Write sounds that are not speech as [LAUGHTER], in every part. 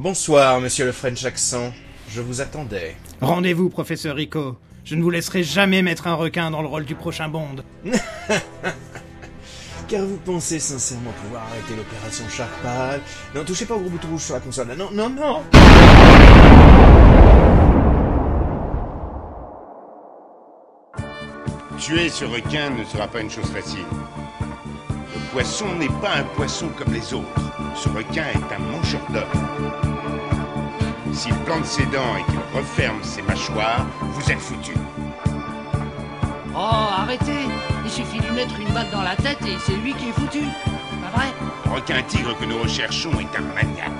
Bonsoir, monsieur le French accent. Je vous attendais. Rendez-vous, professeur Rico. Je ne vous laisserai jamais mettre un requin dans le rôle du prochain Bond. [LAUGHS] Car vous pensez sincèrement pouvoir arrêter l'opération Parade Non, touchez pas au gros bouton rouge sur la console. Non, non, non Tuer ce requin ne sera pas une chose facile. Le poisson n'est pas un poisson comme les autres. Ce requin est un mangeur d'hommes. S'il plante ses dents et qu'il referme ses mâchoires, vous êtes foutus. Oh, arrêtez Il suffit de lui mettre une balle dans la tête et c'est lui qui est foutu. Pas vrai? Le requin tigre que nous recherchons est un maniaque.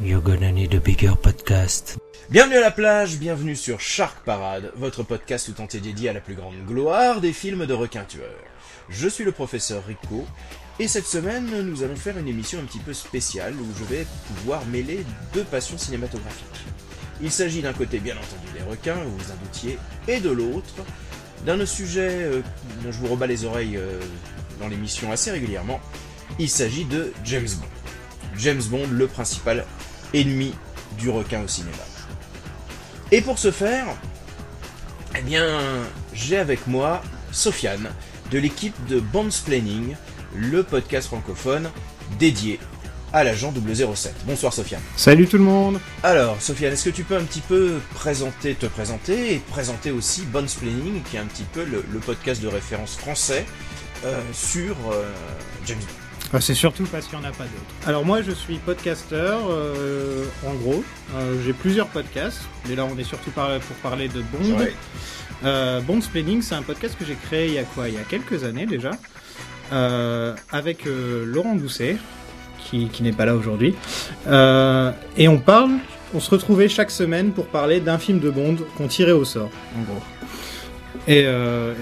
You're gonna need a bigger podcast. Bienvenue à la plage, bienvenue sur Shark Parade, votre podcast tout entier dédié à la plus grande gloire des films de requins tueurs. Je suis le professeur Rico, et cette semaine, nous allons faire une émission un petit peu spéciale où je vais pouvoir mêler deux passions cinématographiques. Il s'agit d'un côté, bien entendu, des requins, vous vous en doutiez, et de l'autre, d'un sujet euh, dont je vous rebats les oreilles euh, dans l'émission assez régulièrement. Il s'agit de James Bond. James Bond, le principal ennemi du requin au cinéma. Et pour ce faire, eh bien, j'ai avec moi Sofiane de l'équipe de Bondsplaining, le podcast francophone dédié à l'agent 007. Bonsoir Sofiane. Salut tout le monde Alors, Sofiane, est-ce que tu peux un petit peu présenter, te présenter et présenter aussi Bondsplaining, qui est un petit peu le, le podcast de référence français euh, sur euh, James Bond? Ah, C'est surtout parce qu'il n'y en a pas d'autres. Alors moi je suis podcasteur, euh, en gros. Euh, J'ai plusieurs podcasts, mais là on est surtout par- pour parler de Bond. Ouais. Euh, Bondsplaining, c'est un podcast que j'ai créé il y a quoi? Il y a quelques années déjà, euh, avec euh, Laurent Doucet, qui, n'est pas là aujourd'hui. Euh, et on parle, on se retrouvait chaque semaine pour parler d'un film de Bond qu'on tirait au sort, en gros. Et,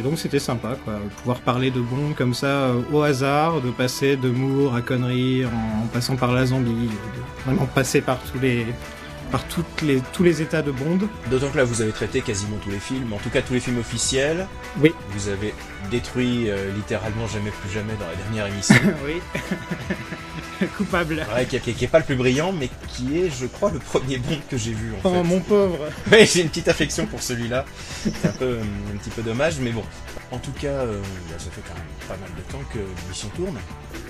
donc c'était sympa, quoi, pouvoir parler de Bond comme ça au hasard, de passer de Moore à conneries, en, en passant par la zombie, de vraiment passer par tous les, par toutes les, tous les états de Bond. D'autant que là, vous avez traité quasiment tous les films, en tout cas tous les films officiels. Oui. Vous avez détruit euh, littéralement jamais plus jamais dans la dernière émission. [LAUGHS] oui. [LAUGHS] [LAUGHS] Coupable. Ouais, qui, qui- qui est pas le plus brillant, mais qui est, je crois, le premier Bond que j'ai vu en Oh fait. mon pauvre. [LAUGHS] Ouais, j'ai une petite affection pour celui-là. C'est un peu euh, un petit peu dommage, mais bon. En tout cas, euh, bah, ça fait quand même pas mal de temps que l'émission tourne.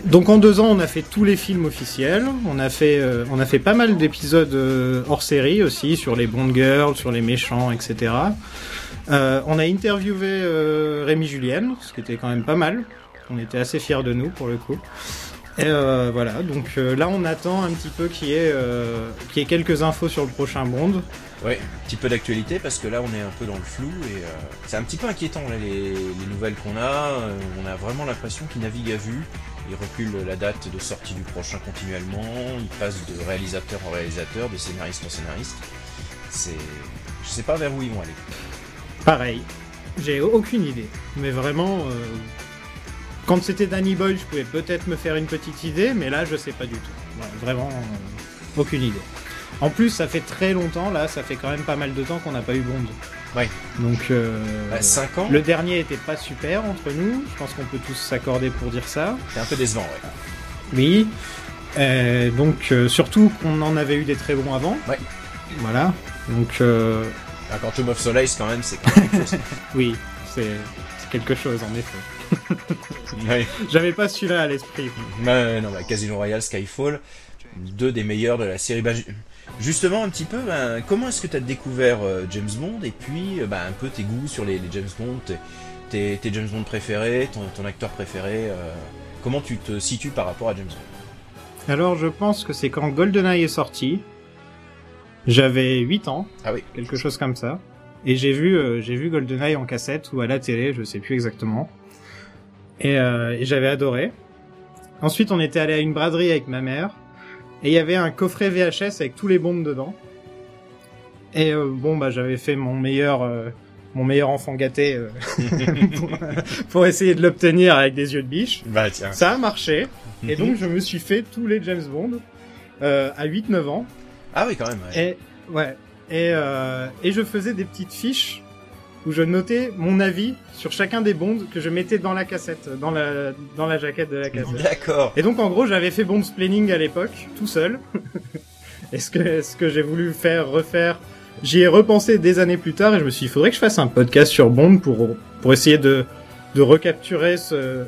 Donc en deux ans, on a fait tous les films officiels. On a fait, euh, on a fait pas mal d'épisodes euh, hors série aussi sur les Bond Girls, sur les méchants, etc. On a interviewé Rémi Julienne, ce qui était quand même pas mal. On était assez fiers de nous pour le coup. Et euh, voilà, donc euh, là on attend un petit peu qu'il y, ait, euh, qu'il y ait quelques infos sur le prochain Bond. Ouais, un petit peu d'actualité parce que là on est un peu dans le flou et euh, c'est un petit peu inquiétant là, les, les nouvelles qu'on a. On a vraiment l'impression qu'ils naviguent à vue. Ils reculent la date de sortie du prochain continuellement. Ils passent de réalisateur en réalisateur, de scénariste en scénariste. C'est, je sais pas vers où ils vont aller. Pareil, j'ai aucune idée. Mais vraiment, quand c'était Danny Boyle, je pouvais peut-être me faire une petite idée, mais là, je sais pas du tout. Ouais, vraiment, euh, aucune idée. En plus, ça fait très longtemps, là, ça fait quand même pas mal de temps qu'on n'a pas eu Bond. Ouais. Donc, euh, 5 ans, le dernier était pas super entre nous. Je pense qu'on peut tous s'accorder pour dire ça. c'est un peu décevant. Ouais. Oui. Euh, donc, euh, surtout qu'on en avait eu des très bons avant. Ouais. Voilà. Donc, euh, Un Quantum of Solace quand même, c'est quelque chose. [LAUGHS] oui, c'est quelque chose en effet. J'avais pas celui-là à l'esprit. Non, bah, Casino Royale, Skyfall, deux des meilleurs de la série. Bah, ju- justement, un petit peu, ben, comment est-ce que tu as découvert euh, James Bond et puis euh, bah, un peu tes goûts sur les, les James Bond, tes, tes, tes James Bond préférés, ton, ton acteur préféré euh, Comment tu te situes par rapport à James Bond? Alors, je pense que c'est quand GoldenEye est sorti. J'avais 8 ans, Ah oui, quelque chose comme ça. Et j'ai vu, euh, j'ai vu GoldenEye en cassette ou à la télé, je sais plus exactement. Et, euh, et j'avais adoré. Ensuite, on était allé à une braderie avec ma mère. Et il y avait un coffret VHS avec tous les bombes dedans. Et euh, bon, bah j'avais fait mon meilleur, euh, mon meilleur enfant gâté euh, [LAUGHS] pour, pour essayer de l'obtenir avec des yeux de biche. bah tiens. Ça a marché. Et donc, je me suis fait tous les James Bond euh, à 8-9 ans. Ah oui, quand même. ouais. Et ouais. Et, euh, et je faisais des petites fiches où je notais mon avis sur chacun des bonds que je mettais dans la cassette, dans la, dans la jaquette de la cassette. D'accord. Et donc en gros j'avais fait Bond Planning à l'époque, tout seul. [LAUGHS] Est-ce que, est-ce que j'ai voulu faire, refaire? J'y ai repensé des années plus tard et je me suis dit, il faudrait que je fasse un podcast sur Bond pour, pour essayer de, de recapturer ce,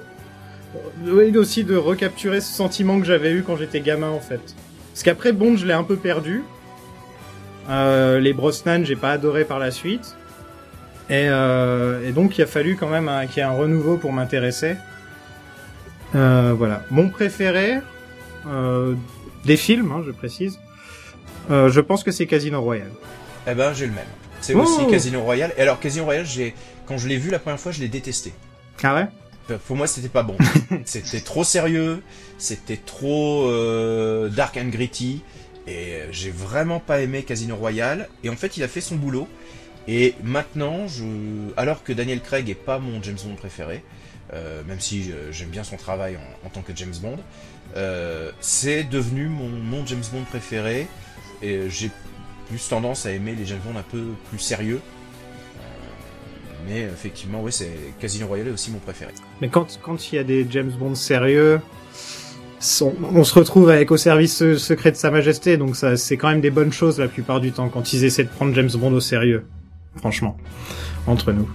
aussi de recapturer ce sentiment que j'avais eu quand j'étais gamin en fait. Parce qu'après Bond je l'ai un peu perdu. Euh, les Brosnan j'ai pas adoré par la suite. Et, euh, et donc il a fallu quand même qu'il y ait un renouveau pour m'intéresser. Euh, voilà. Mon préféré euh, des films, hein, je précise. je pense que c'est Casino Royale. Eh ben, j'ai le même. C'est Oh. aussi Casino Royale. Et alors, Casino Royale, j'ai, quand je l'ai vu la première fois, je l'ai détesté. Ah ouais? Pour moi, c'était pas bon. [LAUGHS] c'était trop sérieux, c'était trop euh, dark and gritty, et j'ai vraiment pas aimé Casino Royale. Et en fait, il a fait son boulot. Et maintenant, alors que Daniel Craig est pas mon James Bond préféré, euh, même si euh, j'aime bien son travail en, tant que James Bond, euh, c'est devenu mon, James Bond préféré. Et j'ai plus tendance à aimer les James Bond un peu plus sérieux. Mais effectivement, oui, c'est Casino Royale est aussi mon préféré. Mais quand il y a des James Bond sérieux, son- on se retrouve avec au service se- secret de Sa Majesté, donc ça c'est quand même des bonnes choses la plupart du temps quand ils essaient de prendre James Bond au sérieux. Franchement, entre nous.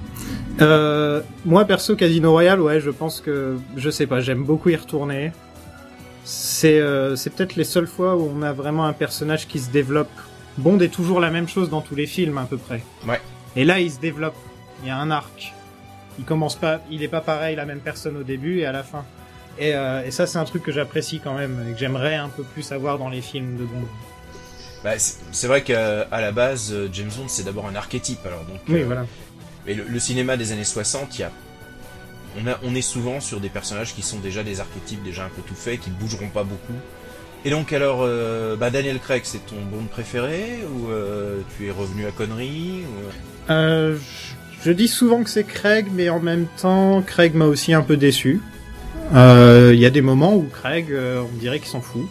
Euh, moi perso Casino Royale, ouais, je pense que je sais pas, j'aime beaucoup y retourner. C'est euh, c'est peut-être les seules fois où on a vraiment un personnage qui se développe. Bond est toujours la même chose dans tous les films à peu près. Ouais. Et là, il se développe. Il y a un arc. Il commence pas, il est pas pareil la même personne au début et à la fin. Et, euh, et ça, c'est un truc que j'apprécie quand même et que j'aimerais un peu plus avoir dans les films de Bond. Bah, c'est vrai qu'à la base, euh, James Bond, c'est d'abord un archétype. Alors, donc, Oui, euh, voilà. Mais le, le cinéma des années 60, il y a, on, a, on est souvent sur des personnages qui sont déjà des archétypes déjà un peu tout faits, qui bougeront pas beaucoup. Et donc alors, euh, bah Daniel Craig, c'est ton Bond préféré ou euh, tu es revenu à conneries ou... Euh, je, je dis souvent que c'est Craig, mais en même temps, Craig m'a aussi un peu déçu. Il y a des moments où Craig, on dirait qu'il s'en fout.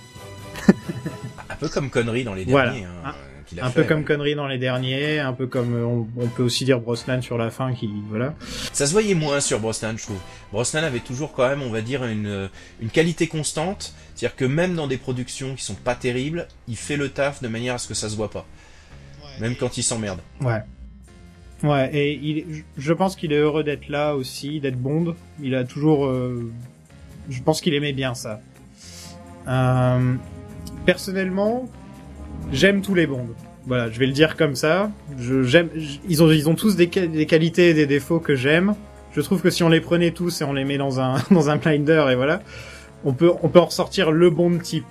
Un peu comme conneries dans les Voilà. derniers. hein, qu'il a Un fait, peu comme connerie dans les derniers, un peu comme euh, on, on peut aussi dire Brosnan sur la fin, qui voilà. Ça se voyait moins sur Brosnan, je trouve. Brosnan avait toujours quand même, on va dire, une, une qualité constante. C'est-à-dire que même dans des productions qui sont pas terribles, il fait le taf de manière à ce que ça se voit pas. Même quand il s'emmerde. Ouais. Ouais, et il, je- je pense qu'il est heureux d'être là aussi, d'être Bond. Il a toujours, euh, je pense qu'il aimait bien ça. Euh, personnellement, j'aime tous les Bonds. Voilà, je vais le dire comme ça. Je, j'aime, ils ont, ils ont tous des, des qualités et des défauts que j'aime. Je trouve que si on les prenait tous et on les met dans un, [LAUGHS] dans un blinder et voilà, on peut, on peut en ressortir le Bond type.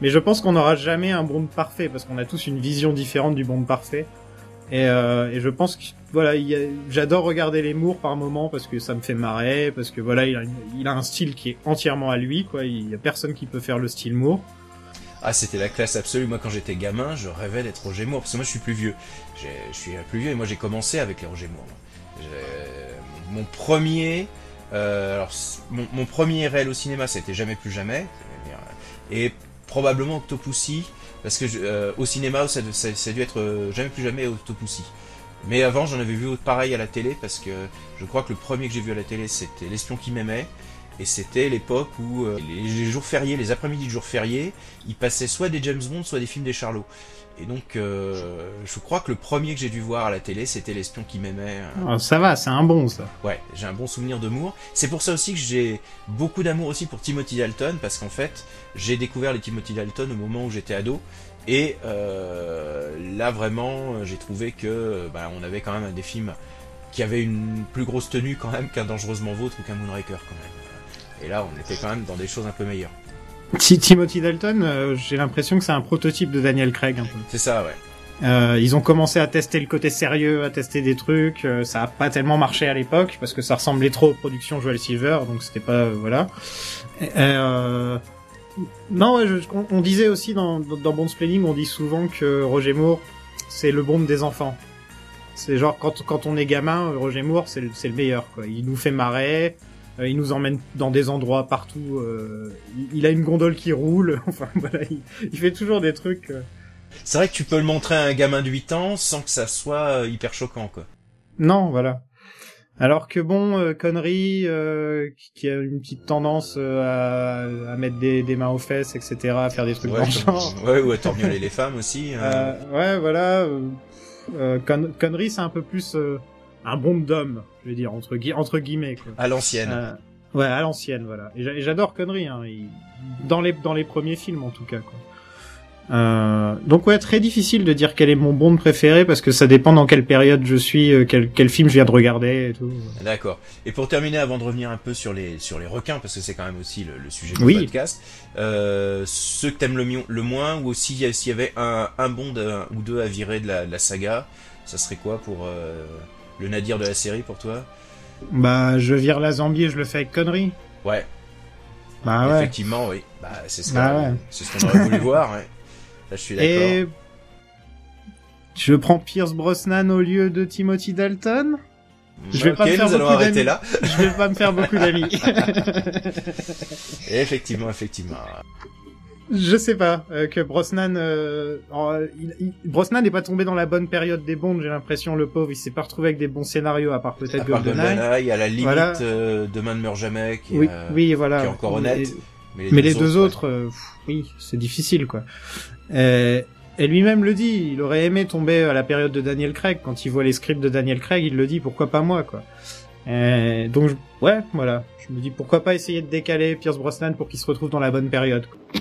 Mais je pense qu'on n'aura jamais un Bond parfait parce qu'on a tous une vision différente du Bond parfait. Et, euh, et je pense que voilà, j'adore regarder les Moore par moment parce que ça me fait marrer, parce que voilà, il a, il a un style qui est entièrement à lui, quoi. Il y a personne qui peut faire le style Moore. Ah, c'était la classe absolue. Moi, quand j'étais gamin, je rêvais d'être Roger Moore. Parce que moi, je suis plus vieux. Je suis plus vieux et moi, j'ai commencé avec les Roger Moore. J'ai- Mon premier, euh, c- mon, premier réel au cinéma, c'était Jamais plus jamais. Et probablement Octopussy. Parce que euh, au cinéma, ça, ça, a dû être euh, Jamais plus jamais Octopussy. Mais avant, j'en avais vu pareil à la télé parce que je crois que le premier que j'ai vu à la télé, c'était L'espion qui m'aimait. Et c'était l'époque où euh, les, les jours fériés, les après-midi de jours fériés, il passait soit des James Bond, soit des films des Charlots. Et donc, euh, je crois que le premier que j'ai dû voir à la télé, c'était L'espion qui m'aimait. Ah, ça va, c'est un bon ça. Ouais, j'ai un bon souvenir de Moore. C'est pour ça aussi que j'ai beaucoup d'amour aussi pour Timothy Dalton, parce qu'en fait, j'ai découvert les Timothy Dalton au moment où j'étais ado. Et euh, là, vraiment, j'ai trouvé que bah, on avait quand même des films qui avaient une plus grosse tenue quand même qu'un Dangereusement Vôtre ou qu'un Moonraker quand même. Et là, on était quand même dans des choses un peu meilleures. Ti- Timothy Dalton, euh, j'ai l'impression que c'est un prototype de Daniel Craig un peu. C'est ça, ouais. Euh, ils ont commencé à tester le côté sérieux, à tester des trucs. euh, ça a pas tellement marché à l'époque parce que ça ressemblait trop aux productions Joel Silver, donc c'était pas voilà. Non, ouais, je- on, on disait aussi dans, dans, Bond's Planning, on dit souvent que Roger Moore c'est le Bond des enfants. C'est genre quand quand on est gamin, Roger Moore c'est le, c'est le meilleur quoi. Il nous fait marrer. Euh, il nous emmène dans des endroits partout. euh, il, il a une gondole qui roule. [LAUGHS] Enfin voilà, il, il fait toujours des trucs. euh, C'est vrai que tu peux le montrer à un gamin de 8 ans sans que ça soit euh, hyper choquant, quoi. Non, voilà. Alors que bon, euh, connerie, euh, qui a une petite tendance euh, à, à mettre des, des mains aux fesses, etc., à faire des trucs Ouais, dans le comme- genre. ouais, ou à torgnoler les femmes aussi. hein. Euh, ouais, voilà. Con- connerie, c'est un peu plus euh, un bon d'homme, je vais dire entre, gui- entre guillemets. Quoi. À l'ancienne. Euh, ouais, à l'ancienne, voilà. Et j'a- et j'adore connerie, hein, il- dans les dans les premiers films en tout cas. Quoi. Euh, donc ouais, très difficile de dire quel est mon Bond préféré parce que ça dépend dans quelle période je suis, euh, quel, quel film je viens de regarder et tout. D'accord. Et pour terminer, avant de revenir un peu sur les sur les requins, parce que c'est quand même aussi le, le sujet du Oui. podcast, euh, ceux que t'aimes le, le moins, ou aussi s'il y avait un, un Bond euh, ou deux à virer de la, de la saga, ça serait quoi pour euh, le nadir de la série pour toi Bah, je vire la Zambie et je le fais avec connerie. Ouais, Bah ouais. effectivement, oui. Bah, c'est ce qu'on Bah ouais. c'est ce qu'on aurait voulu [LAUGHS] voir. Ouais. Là, je suis d'accord. Et je prends Pierce Brosnan au lieu de Timothy Dalton. je vais pas me faire nous allons beaucoup arrêter d'amis. là. Je vais pas me faire beaucoup d'amis. [LAUGHS] [LAUGHS] Effectivement, effectivement. Je sais pas euh, que Brosnan, euh, en- il- il- Brosnan n'est pas tombé dans la bonne période des Bonds. J'ai l'impression le pauvre, il s'est pas retrouvé avec des bons scénarios à part À peut-être GoldenEye. À la limite, Voilà. euh, Demain ne meurt jamais, qui, est, Oui, euh, oui, voilà. qui est encore honnête. Et- mais Mais les deux autres, euh, pff, oui, c'est difficile, quoi. Euh, et lui-même le dit, il aurait aimé tomber à la période de Daniel Craig. Quand il voit les scripts de Daniel Craig, il le dit, pourquoi pas moi, quoi. Euh, donc, ouais, voilà. Je me dis, pourquoi pas essayer de décaler Pierce Brosnan pour qu'il se retrouve dans la bonne période. quoi.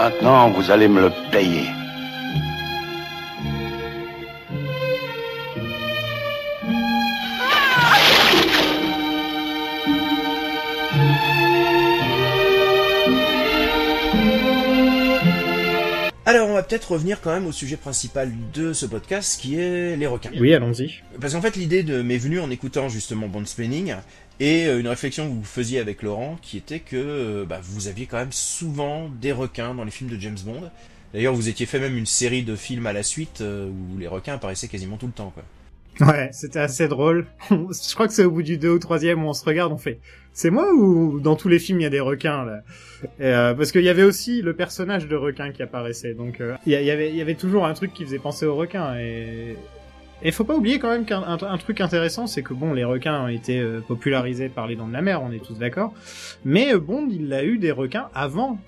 Maintenant, vous allez me le payer. Alors, on va peut-être revenir quand même au sujet principal de ce podcast, qui est les requins. Oui, allons-y. Parce qu'en fait, l'idée de m'est venue en écoutant justement Bond Splaining et euh, une réflexion que vous faisiez avec Laurent, qui était que euh, bah, vous aviez quand même souvent des requins dans les films de James Bond. D'ailleurs, vous étiez fait même une série de films à la suite euh, où les requins apparaissaient quasiment tout le temps. Quoi. Ouais, c'était assez drôle. [LAUGHS] je crois que c'est au bout du deux ou troisième où on se regarde, on fait, c'est moi ou dans tous les films il y a des requins là? Parce qu'il y avait aussi le personnage de requin qui apparaissait, donc il y avait toujours un truc qui faisait penser aux requins. Et et faut pas oublier quand même qu'un un, un truc intéressant, c'est que bon, les requins ont été euh, popularisés par les dents de la mer, on est tous d'accord. Mais euh, Bond, il a eu des requins avant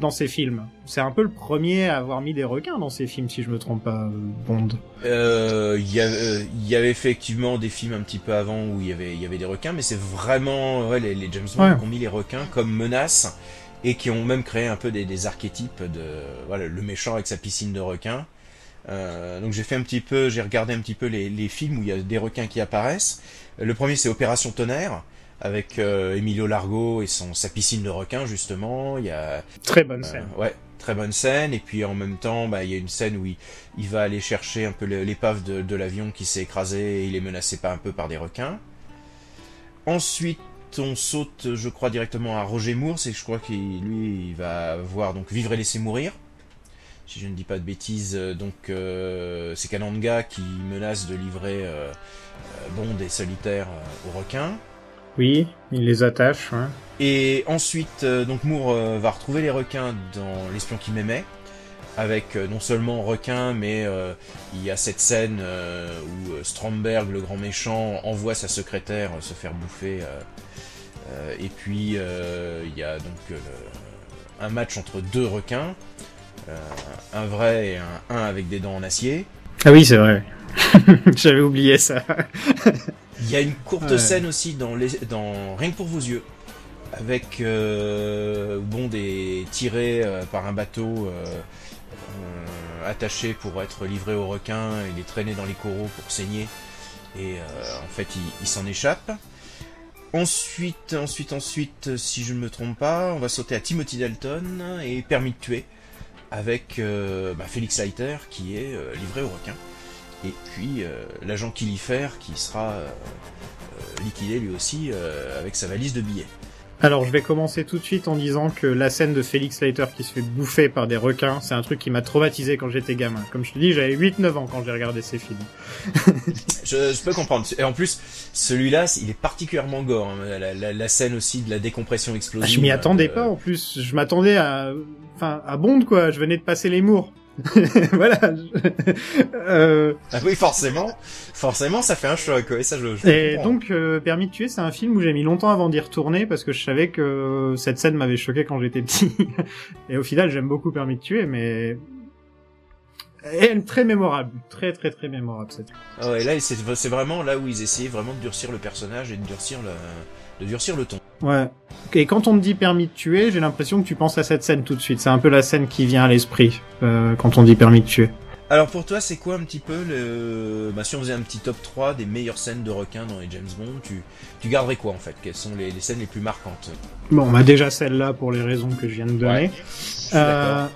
dans ses films. C'est un peu le premier à avoir mis des requins dans ses films, si je me trompe pas, euh, Bond. Euh, Il y, euh, il y avait effectivement des films un petit peu avant où il y avait, y des requins, mais c'est vraiment ouais, les, les James Bond Ouais. qui ont mis les requins comme menace et qui ont même créé un peu des, des archétypes de voilà le méchant avec sa piscine de requins. Euh, donc j'ai fait un petit peu, j'ai regardé un petit peu les, les films où il y a des requins qui apparaissent. Le premier c'est Opération Tonnerre avec euh, Emilio Largo et son sa piscine de requins justement. Il y a Très bonne euh, scène. ouais, très bonne scène. Et puis en même temps, bah, il y a une scène où il, il va aller chercher un peu l'épave de, de l'avion qui s'est écrasé et il est menacé pas un peu par des requins. Ensuite, on saute, je crois, directement à Roger Moore. C'est je crois qu'il lui, il va voir donc Vivre et laisser mourir. Si je ne dis pas de bêtises, euh, donc euh, c'est Kananga qui menace de livrer euh, euh, Bond et Solitaire aux requins. Oui, il les attache. hein. Et ensuite, donc Moore va retrouver les requins dans L'espion qui m'aimait, avec non seulement requins, mais euh, il y a cette scène euh, où Stromberg, le grand méchant, envoie sa secrétaire se faire bouffer. euh, et puis il y a donc un match entre deux requins, un vrai et un, un avec des dents en acier. Ah oui, c'est vrai. [LAUGHS] J'avais oublié ça. Il y a une courte Ouais. scène aussi dans, les, dans Rien que pour vos yeux, avec euh, Bond est tiré euh, par un bateau euh, euh, attaché pour être livré aux requins, il est traîné dans les coraux pour saigner, et euh, en fait il, il s'en échappe. Ensuite, ensuite, ensuite, si je ne me trompe pas, on va sauter à Timothy Dalton et Permis de tuer, avec euh, bah, Félix Leiter qui est euh, livré aux requins. et puis euh, l'agent Killifer qui sera liquidé lui aussi avec sa valise de billets. Alors, je vais commencer tout de suite en disant que la scène de Félix Leiter qui se fait bouffer par des requins, c'est un truc qui m'a traumatisé quand j'étais gamin. Comme je te dis, j'avais 8-9 ans quand j'ai regardé ces films. [LAUGHS] Je, je peux comprendre. Et en plus, celui-là, il est particulièrement gore. hein. La, la- la scène aussi de la décompression explosive. Ah, je m'y attendais euh, pas en plus. Je m'attendais à, enfin, à Bond quoi. Je venais de passer les mours. [LAUGHS] voilà. [LAUGHS] Euh, Ah oui, forcément. Forcément, ça fait un choc. Ouais, ça, je, je et comprends. donc, euh, Permis de tuer, c'est un film où j'ai mis longtemps avant d'y retourner parce que je savais que cette scène m'avait choqué quand j'étais petit. [LAUGHS] et au final, j'aime beaucoup Permis de tuer, mais elle est très mémorable, très très très mémorable cette. Ah ouais, là, c'est c'est vraiment là où ils essayaient vraiment de durcir le personnage et de durcir le, de durcir le ton. Ouais. Et quand on me dit permis de tuer, j'ai l'impression que tu penses à cette scène tout de suite. C'est un peu la scène qui vient à l'esprit euh, quand on dit permis de tuer. Alors pour toi, c'est quoi un petit peu le... Bah, si on faisait un petit top 3 des meilleures scènes de requins dans les James Bond, tu, tu garderais quoi en fait? Quelles sont les, les scènes les plus marquantes? Bon, on a déjà celle-là pour les raisons que je viens de donner. Ouais,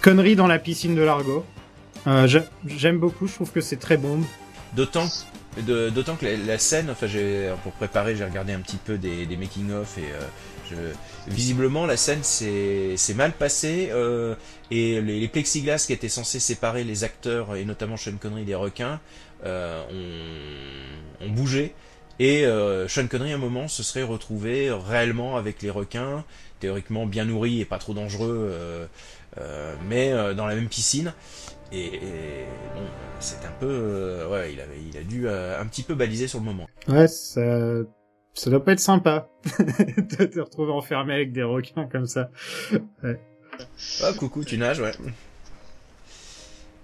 connerie dans la piscine de Largo. Euh, j'a- J'aime beaucoup, je trouve que c'est très bon. D'autant d'autant que la, scène, enfin pour préparer, j'ai regardé un petit peu des, des making of et euh, visiblement la scène s'est mal passée euh, et les, les plexiglas qui étaient censés séparer les acteurs et notamment Sean Connery des requins euh, ont, ont bougé. Et euh, Sean Connery à un moment se serait retrouvé réellement avec les requins théoriquement bien nourris et pas trop dangereux mais dans la même piscine et, et bon, c'est un peu, euh, ouais, il avait, il a dû euh, un petit peu baliser sur le moment. Ouais, ça, ça doit pas être sympa [LAUGHS] de te retrouver enfermé avec des requins comme ça. Ah, coucou, tu nages, ouais.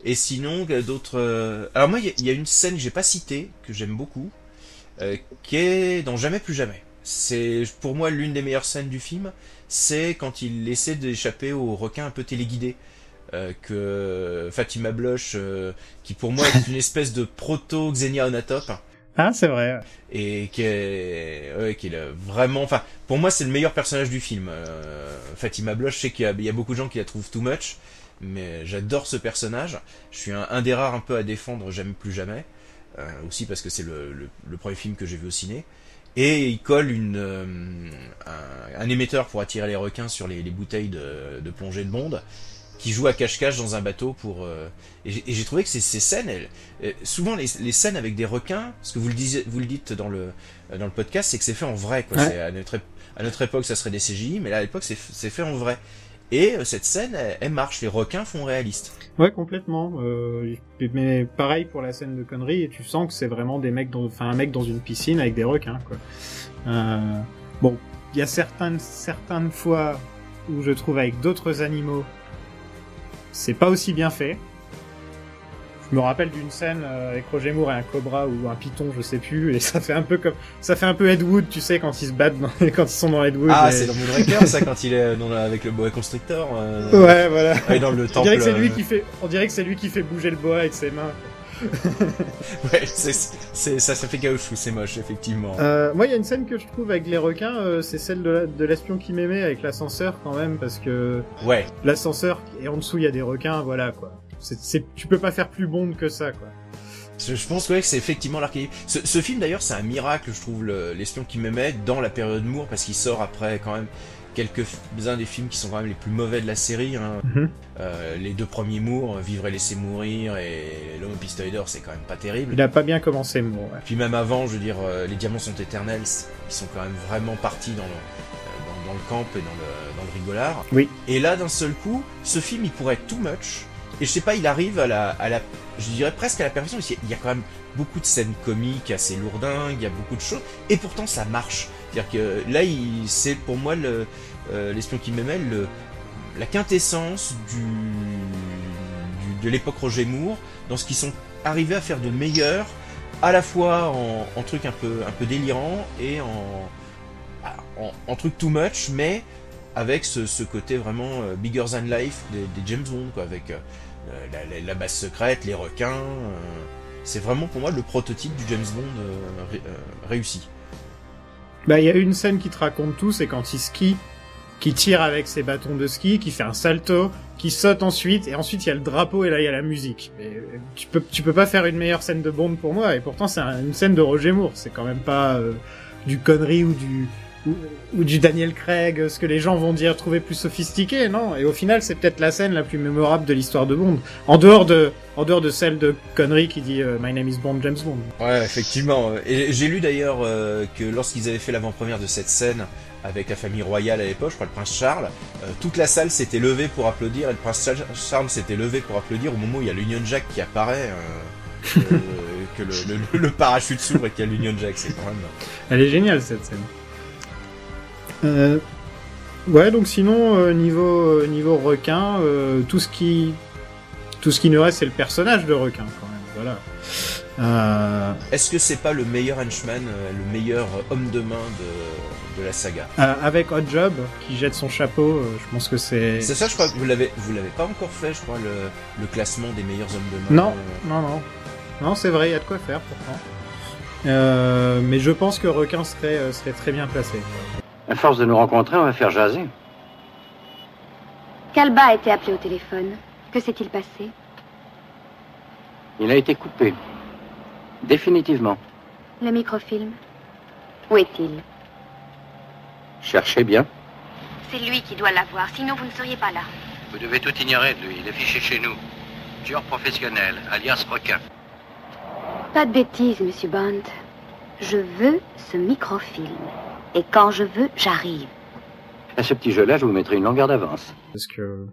Et sinon, d'autres. euh, Alors moi, il y a- une scène que j'ai pas citée que j'aime beaucoup, euh, qui est dans Jamais plus jamais. C'est pour moi l'une des meilleures scènes du film. C'est quand il essaie d'échapper au requin un peu téléguidé. Euh, que Fatima Bloch, euh, qui pour moi est une [LAUGHS] espèce de proto Xenia Onatop, Ah, c'est vrai. et qui est, ouais, qui est le- vraiment, enfin, pour moi c'est le meilleur personnage du film. Euh, Fatima Bloch, je sais qu'il y, a- il y a beaucoup de gens qui la trouvent too much, mais j'adore ce personnage. Je suis un, un des rares un peu à défendre, j'aime plus jamais, aussi parce que c'est le, le- le premier film que j'ai vu au ciné. Et il colle une, euh, un, un émetteur pour attirer les requins sur les, les bouteilles de, de plongée de Bond, qui joue à cache-cache dans un bateau pour. euh, et j'ai- trouvé que ces, ces scènes, elles, euh, souvent les, les scènes avec des requins, ce que vous le disiez, vous le dites dans le euh, dans le podcast, c'est que c'est fait en vrai. Quoi. Ouais. À notre ép- à notre époque, ça serait des CGI, mais là à l'époque, c'est fait en vrai. Et cette scène, elle, elle marche. Les requins font réaliste. Ouais, complètement. Euh, mais pareil pour la scène de conneries, et tu sens que c'est vraiment des mecs dans, enfin un mec dans une piscine avec des requins, quoi. Euh, bon, il y a certaines, certaines fois où je trouve avec d'autres animaux, c'est pas aussi bien fait. Je me rappelle d'une scène euh, avec Roger Moore et un cobra ou un python, je sais plus, et ça fait un peu comme, ça fait un peu Ed Wood, tu sais, quand ils se battent, dans- [LAUGHS] quand ils sont dans Ed Wood. Ah, et- c'est dans [LAUGHS] Moonraker, ça, quand il est dans la- avec le boa constrictor. euh, Ouais, voilà. ouais, dans le On temple. dirait que c'est lui euh, qui fait, on dirait que c'est lui qui fait bouger le bois avec ses mains. [LAUGHS] Ouais, c'est ça, ça fait caoutchouc, c'est moche, effectivement. Euh, moi, il y a une scène que je trouve avec les requins, euh, c'est celle de l'espion qui m'aimait avec l'ascenseur quand même, parce que Ouais. l'ascenseur et en dessous il y a des requins, voilà quoi. C'est, tu peux pas faire plus bon que ça quoi. Je, pense ouais, que c'est effectivement l'archétype. Ce, ce film d'ailleurs, c'est un miracle, je trouve, le- l'espion qui m'aimait dans la période Moore, parce qu'il sort après quand même quelques-uns des films qui sont quand même les plus mauvais de la série. Hein. Mhm. Euh, les deux premiers Moore, Vivre et laisser mourir et L'homme au pistolet d'or, c'est quand même pas terrible. Il a pas bien commencé. Ouais. Puis même avant, je veux dire, euh, les diamants sont éternels, ils sont quand même vraiment partis dans le, euh, dans, dans le camp et dans le, dans le rigolard. Oui. Et là, d'un seul coup, ce film, il pourrait être too much. Et je sais pas, il arrive à la, à la, je dirais presque à la perfection. parce qu'il y a quand même beaucoup de scènes comiques assez lourdingues, il y a beaucoup de choses. Et pourtant, ça marche. C'est-à-dire que là, c'est pour moi euh, l'espion qui m'aimait, le, la quintessence de l'époque Roger Moore, dans ce qu'ils sont arrivés à faire de meilleur, à la fois en, en truc un peu, un peu délirant et en, en, en truc too much, mais avec ce, côté vraiment euh, bigger than life des, James Bond, quoi, avec euh, la, base secrète, les requins. c'est vraiment pour moi le prototype du James Bond ré- réussi. Bah, il y a une scène qui te raconte tout, c'est quand il skie qui tire avec ses bâtons de ski, qui fait un salto, qui saute ensuite, et ensuite il y a le drapeau et là il y a la musique. Euh, tu peux pas faire une meilleure scène de Bond pour moi, et pourtant c'est un- une scène de Roger Moore. C'est quand même pas euh, du connerie ou du ou, ou du Daniel Craig, ce que les gens vont dire trouver plus sophistiqué, non? Et au final, c'est peut-être la scène la plus mémorable de l'histoire de Bond, en dehors de en dehors de celle de connerie qui dit euh, My name is Bond, James Bond. Ouais, effectivement. Et j'ai lu d'ailleurs euh, que lorsqu'ils avaient fait l'avant-première de cette scène avec la famille royale à l'époque, je crois le prince Charles, euh, toute la salle s'était levée pour applaudir et le prince Charles- Charles s'était levé pour applaudir au moment où il y a l'Union Jack qui apparaît, [LAUGHS] que le, le- le parachute s'ouvre et qu'il y a l'Union Jack. C'est quand même. Elle est géniale cette scène. Euh, ouais, donc sinon euh, niveau euh, niveau requin, tout ce qui tout ce qui nous reste, c'est le personnage de requin quand même. Voilà. Euh, Est-ce que c'est pas le meilleur henchman, le meilleur homme de main de, de la saga? Euh, avec Hot Job qui jette son chapeau, euh, je pense que c'est C'est ça, je crois que vous l'avez, vous l'avez pas encore fait, je crois, le, le classement des meilleurs hommes de main. Non, non, non. Non, c'est vrai, il y a de quoi faire pourtant. Mais je pense que Requin serait, serait très bien placé. À force de nous rencontrer, on va faire jaser. Calba a été appelé au téléphone. Que s'est-il passé? Il a été coupé. Définitivement. Le microfilm Où est-il? Cherchez bien. C'est lui qui doit l'avoir, sinon vous ne seriez pas là. Vous devez tout ignorer de lui. Il est fiché chez nous. Tueur professionnel, alias requin. Pas de bêtises, monsieur Bond. Je veux ce microfilm. Et quand je veux, j'arrive. À ce petit jeu-là, je vous mettrai une longueur d'avance. Parce que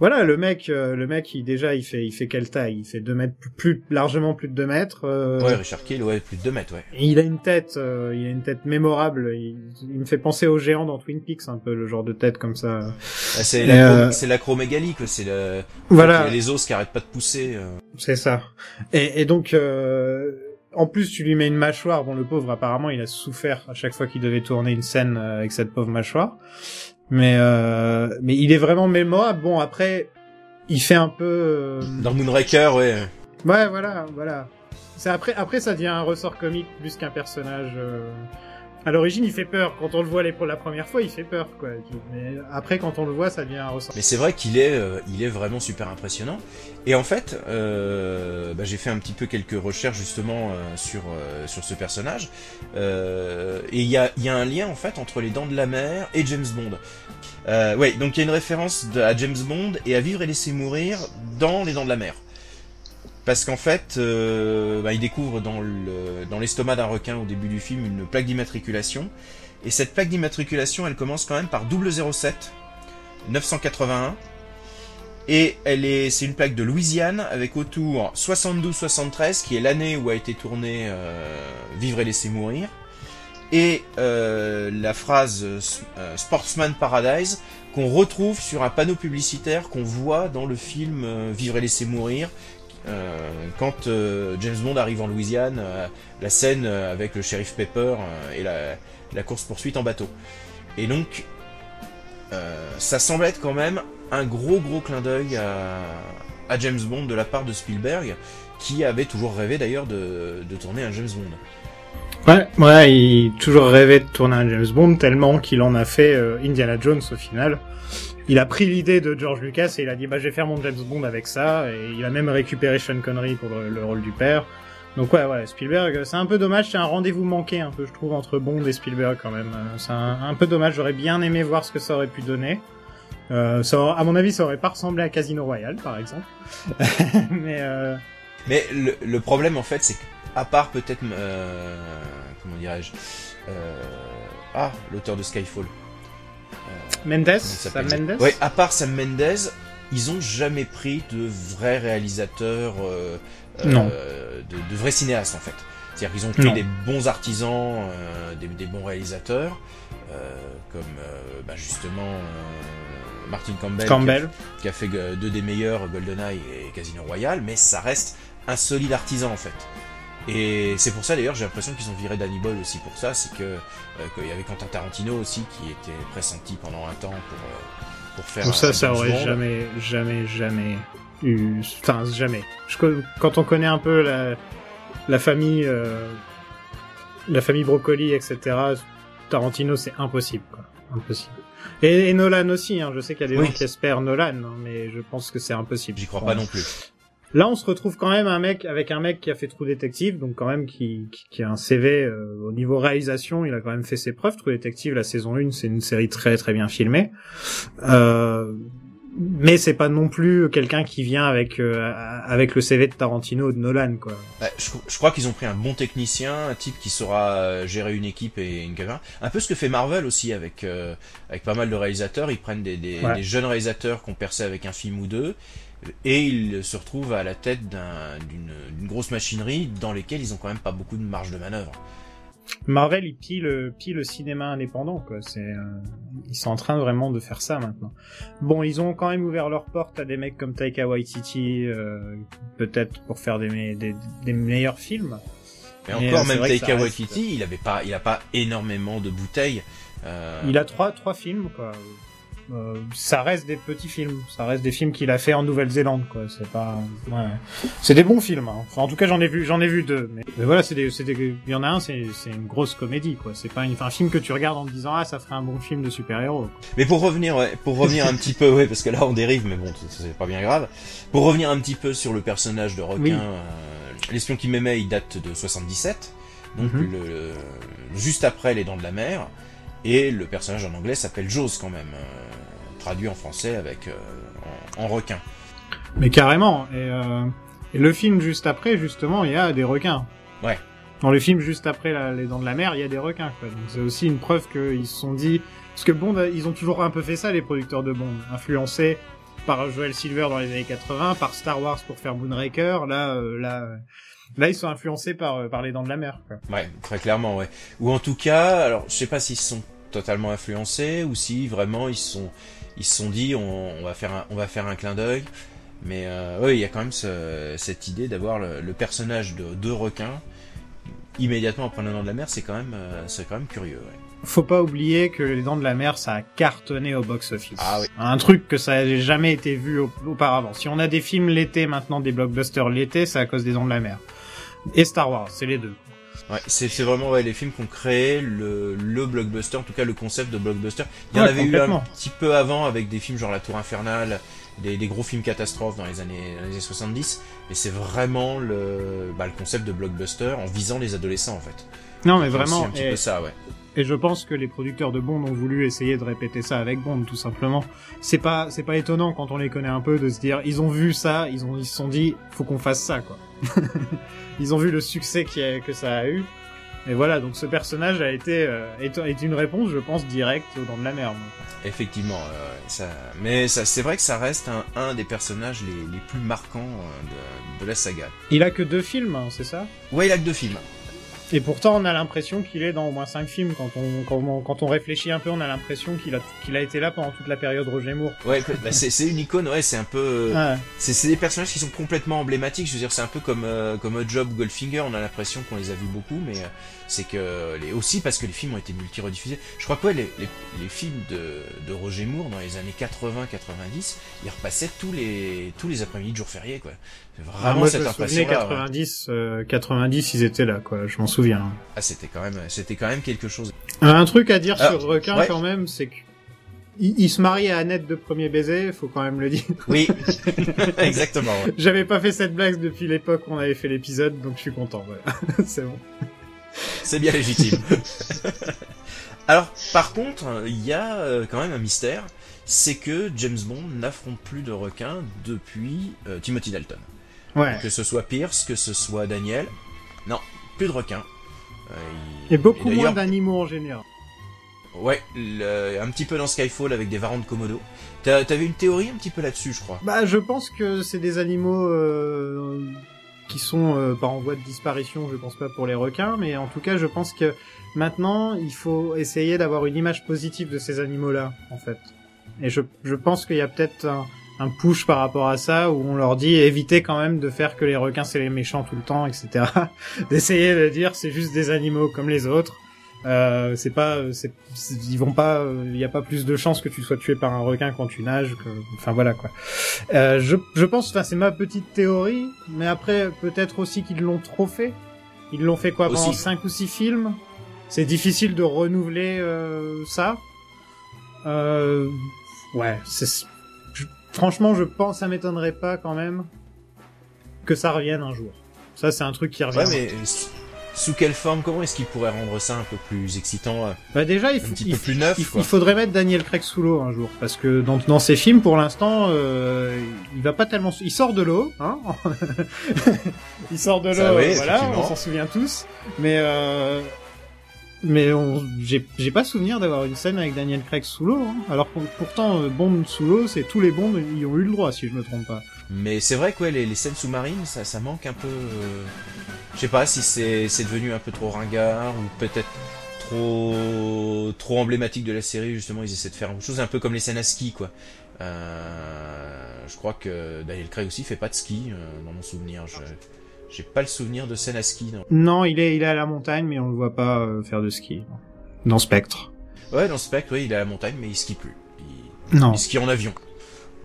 voilà, le mec, euh, le mec, il déjà, il fait, il fait quelle taille? Il fait deux mètres, plus, plus- largement plus de 2 mètres. euh, Ouais, Richard Kill, ouais, plus de 2 mètres, ouais. et il a une tête, euh, il a une tête mémorable. Il, il me fait penser au géant dans Twin Peaks, un peu le genre de tête comme ça. Ah, C'est Et, l'acro- euh, c'est l'acromégalie, quoi. C'est le, Voilà. les os qui arrêtent pas de pousser. euh. C'est ça. Et, et donc, euh, en plus, tu lui mets une mâchoire. Bon, le pauvre, apparemment, il a souffert à chaque fois qu'il devait tourner une scène euh, avec cette pauvre mâchoire. Mais, euh, mais il est vraiment mémorable. Bon, après, il fait un peu. euh, Dans Moonraker, ouais. Ouais, voilà, voilà. C'est après, après, ça devient un ressort comique plus qu'un personnage. euh, À l'origine, il fait peur. Quand on le voit pour la première fois, il fait peur, quoi. Mais après, quand on le voit, ça devient un ressort. Mais c'est vrai qu'il est, euh, il est vraiment super impressionnant. Et en fait, euh, bah, j'ai fait un petit peu quelques recherches justement euh, sur sur ce personnage. Et il y a, y a un lien en fait entre les Dents de la Mer et James Bond. Ouais, donc il y a une référence à James Bond et à Vivre et laisser mourir dans les Dents de la Mer. Parce qu'en fait, euh, bah, il découvre dans le dans l'estomac d'un requin au début du film une plaque d'immatriculation. Et cette plaque d'immatriculation, elle commence quand même par 007 981. Et c'est une plaque de Louisiane avec autour 72-73 qui est l'année où a été tourné euh, Vivre et laisser mourir. Et euh, la phrase Sportsman Paradise qu'on retrouve sur un panneau publicitaire qu'on voit dans le film Vivre et laisser mourir euh, quand euh, James Bond arrive en Louisiane, euh, la scène avec le shérif Pepper et la, la course poursuite en bateau. Et donc ça semble être quand même un gros gros clin d'œil à, James Bond de la part de Spielberg, qui avait toujours rêvé d'ailleurs de, de tourner un James Bond. Ouais, ouais, il toujours rêvé de tourner un James Bond tellement qu'il en a fait Indiana Jones au final. Il a pris l'idée de George Lucas et il a dit bah je vais faire mon James Bond avec ça et il a même récupéré Sean Connery pour le, le rôle du père. Donc ouais, ouais, Spielberg, c'est un peu dommage, c'est un rendez-vous manqué un peu je trouve entre Bond et Spielberg quand même. Euh, C'est un, peu dommage, j'aurais bien aimé voir ce que ça aurait pu donner. Euh, à mon avis, ça aurait pas ressemblé à Casino Royale par exemple. [LAUGHS] Mais euh, le, problème en fait, c'est qu'à part peut-être, euh, comment dirais-je, euh, ah, l'auteur de Skyfall. Mendes, Sam Mendes. Ouais, à part Sam Mendes, ils ont jamais pris de vrais réalisateurs, euh, euh, de, de vrais cinéastes en fait. C'est-à-dire qu'ils ont pris Non. des bons artisans, euh, des, des bons réalisateurs, euh, comme euh, bah, justement euh, Martin Campbell, Campbell. Qui, a, qui a fait deux des meilleurs, GoldenEye et Casino Royale, mais ça reste un solide artisan en fait. Et c'est pour ça d'ailleurs j'ai l'impression qu'ils ont viré Danny Boyle aussi pour ça, c'est que euh, qu'il y avait Quentin Tarantino aussi qui était pressenti pendant un temps pour euh, pour faire Tout ça, un ça aurait jamais, jamais, jamais eu. Enfin, jamais. Je quand on connaît un peu la, la famille, euh, la famille Brocoli, etc. Tarantino, c'est impossible, quoi. Impossible. Et, et Nolan aussi, hein. je sais qu'il y a des Oui. gens qui espèrent Nolan, hein, mais je pense que c'est impossible. J'y crois pas non plus. Là, on se retrouve quand même un mec avec un mec qui a fait True Detective, donc quand même qui, qui, qui a un CV euh, au niveau réalisation, il a quand même fait ses preuves. True Detective, la saison 1, c'est une série très très bien filmée. Euh, mais c'est pas non plus quelqu'un qui vient avec euh, avec le CV de Tarantino ou de Nolan, quoi. Bah, je, je crois qu'ils ont pris un bon technicien, un type qui saura euh, gérer une équipe et une caméra. Un peu ce que fait Marvel aussi avec euh, avec pas mal de réalisateurs. Ils prennent des, des, Ouais. des jeunes réalisateurs qui ont percé avec un film ou deux et ils se retrouvent à la tête d'un- d'une d'une grosse machinerie dans lesquelles ils ont quand même pas beaucoup de marge de manœuvre. Marvel, il pille, le- pille le cinéma indépendant, quoi. C'est, euh, ils sont en train vraiment de faire ça maintenant. Bon, ils ont quand même ouvert leurs portes à des mecs comme Taika Waititi, euh, peut-être pour faire des, me- des, des meilleurs films. Et Mais, encore, euh, même Taika Waititi, il avait pas, il a pas énormément de bouteilles. Euh, Il a trois, trois films, quoi. Euh, ça reste des petits films, ça reste des films qu'il a fait en Nouvelle-Zélande, quoi. C'est pas, ouais. c'est des bons films. Hein. Enfin, en tout cas, j'en ai vu, j'en ai vu deux. Mais, mais voilà, c'est des, c'est des, il y en a un, c'est, c'est une grosse comédie, quoi. C'est pas une, enfin, un film que tu regardes en te disant ah, ça ferait un bon film de super-héros. Mais pour revenir, ouais, pour revenir un petit peu, ouais, parce que là on dérive, mais bon, c'est pas bien grave. Pour revenir un petit peu sur le personnage de requin, Oui. euh, l'espion qui m'aimait, il date de 77, donc Mhm. le, le- juste après les Dents de la Mer, et le personnage en anglais s'appelle Jaws quand même, euh, traduit en français avec euh, en, en requin. Mais carrément. Et, euh, et le film juste après, justement, il y a des requins. Ouais. Dans le film juste après la- Les Dents de la Mer, il y a des requins. Quoi. Donc c'est aussi une preuve qu'ils se sont dit... Parce que Bond, ils ont toujours un peu fait ça, les producteurs de Bond. Influencés par Joel Silver dans les années 80, par Star Wars pour faire Moonraker. Là, euh, là, là, ils sont influencés par, euh, par Les Dents de la Mer. Quoi. Ouais, très clairement, ouais. Ou en tout cas, alors je sais pas s'ils sont totalement influencés ou si vraiment ils se sont ils se sont dit on, on va faire un on va faire un clin d'œil. Mais euh, oui, il y a quand même ce- cette idée d'avoir le, le personnage de deux requins immédiatement après le nom de la mer, c'est quand même euh, c'est quand même curieux. Ouais. Faut pas oublier que Les Dents de la Mer, ça a cartonné au box-office. Ah oui. Un truc que ça n'a jamais été vu au- auparavant. Si on a des films l'été maintenant, des blockbusters l'été, c'est à cause des Dents de la Mer. Et Star Wars, c'est les deux. Ouais, c'est c'est vraiment ouais, les films qui ont créé le, le blockbuster, en tout cas le concept de blockbuster. Il y en avait eu un petit peu avant avec des films genre La Tour Infernale, des, des gros films catastrophes dans les années, dans les années 70, mais c'est vraiment le, bah, le concept de blockbuster en visant les adolescents en fait. Non, mais C'est vraiment. un petit Et, peu ça, ouais. Et je pense que les producteurs de Bond ont voulu essayer de répéter ça avec Bond, tout simplement. C'est pas, c'est pas étonnant quand on les connaît un peu de se dire, ils ont vu ça, ils ont, ils se sont dit, faut qu'on fasse ça, quoi. [LAUGHS] ils ont vu le succès qui a- que ça a eu. Et voilà, donc ce personnage a été, euh, est, est une réponse, je pense, directe Dents de la Mer. moi. Effectivement, euh, ça, mais ça, c'est vrai que ça reste un, un des personnages les, les plus marquants euh, de, de la saga. Il a que deux films, hein, c'est ça? Ouais, il a que deux films. Et pourtant, on a l'impression qu'il est dans au moins cinq films. Quand on, quand on, quand on réfléchit un peu, on a l'impression qu'il a, qu'il a été là pendant toute la période Roger Moore. Ouais, bah, c'est, c'est une icône, ouais, c'est un peu. euh, Ouais. C'est, c'est des personnages qui sont complètement emblématiques. Je veux dire, c'est un peu comme euh, comme Job, Goldfinger. On a l'impression qu'on les a vus beaucoup, mais euh, c'est que les, aussi parce que les films ont été multi-rediffusés. Je crois que ouais, les, les, les films de, de Roger Moore dans les années 80-90, ils repassaient tous les tous les après-midi de jours fériés, quoi. C'est Ah, vraiment moi, cette souvenais impression-là. ouais. 90, euh, 90, ils étaient là, quoi. Je m'en souviens. Ah, c'était quand même, c'était quand même quelque chose. Un truc à dire Ah, sur Requin, ouais. quand même, c'est que il, il se mariait à Annette de premier baiser, faut quand même le dire. Oui, [LAUGHS] exactement. ouais. J'avais pas fait cette blague depuis l'époque où on avait fait l'épisode, donc je suis content. Voilà. [LAUGHS] c'est bon. C'est bien légitime. [LAUGHS] Alors, par contre, il y a euh, quand même un mystère, c'est que James Bond n'affronte plus de requins depuis euh, Timothy Dalton. Ouais. Que ce soit Pierce, que ce soit Daniel, non, plus de requins. Euh, il- Et beaucoup et moins d'animaux en général. Ouais, le- un petit peu dans Skyfall avec des varans de Komodo. T'as- T'avais une théorie un petit peu là-dessus, je crois. Bah, je pense que c'est des animaux euh, qui sont euh, pas en voie de disparition, je pense pas pour les requins, mais en tout cas, je pense que maintenant, il faut essayer d'avoir une image positive de ces animaux-là, en fait. Et je, je pense qu'il y a peut-être un, un push par rapport à ça, où on leur dit évitez quand même de faire que les requins c'est les méchants tout le temps, etc. [LAUGHS] D'essayer de dire c'est juste des animaux comme les autres. Euh, c'est pas, c'est, ils vont pas, il y a pas plus de chances que tu sois tué par un requin quand tu nages. Que, enfin voilà quoi. Euh, je, je pense, enfin c'est ma petite théorie, mais après peut-être aussi qu'ils l'ont trop fait. Ils l'ont fait quoi pendant Aussi. cinq ou six films? C'est difficile de renouveler euh, ça. Euh, ouais, c'est. je- Franchement, je pense, ça m'étonnerait pas quand même que ça revienne un jour. Ça, c'est un truc qui revient. Ouais, mais sous quelle forme, comment est-ce qu'il pourrait rendre ça un peu plus excitant euh, Bah déjà, il, Un petit il- peu plus neuf, il, faudrait mettre Daniel Craig sous l'eau un jour, parce que dans, dans ses films, pour l'instant, euh, il va pas tellement. Il sort de l'eau, hein. [LAUGHS] il sort de l'eau, oui, voilà, on s'en souvient tous. Mais euh, mais on- j'ai j'ai pas souvenir d'avoir une scène avec Daniel Craig sous l'eau. Hein. Alors pourtant, euh, Bond sous l'eau, c'est tous les Bonds y ont eu le droit, si je me trompe pas. Mais c'est vrai que ouais, les, les scènes sous-marines, ça, ça manque un peu. euh, Je sais pas si c'est devenu un peu trop ringard ou peut-être trop trop emblématique de la série. Justement, ils essaient de faire une chose un peu comme les scènes à ski, quoi. Euh, je crois que Daniel Craig aussi fait pas de ski euh, dans mon souvenir. Je j'ai pas le souvenir de scène à ski. Non. Non, il est il est à la montagne, mais on le voit pas faire de ski dans Spectre. Ouais, dans Spectre, oui, il est à la montagne, mais il skie plus. Il, Non. il skie en avion.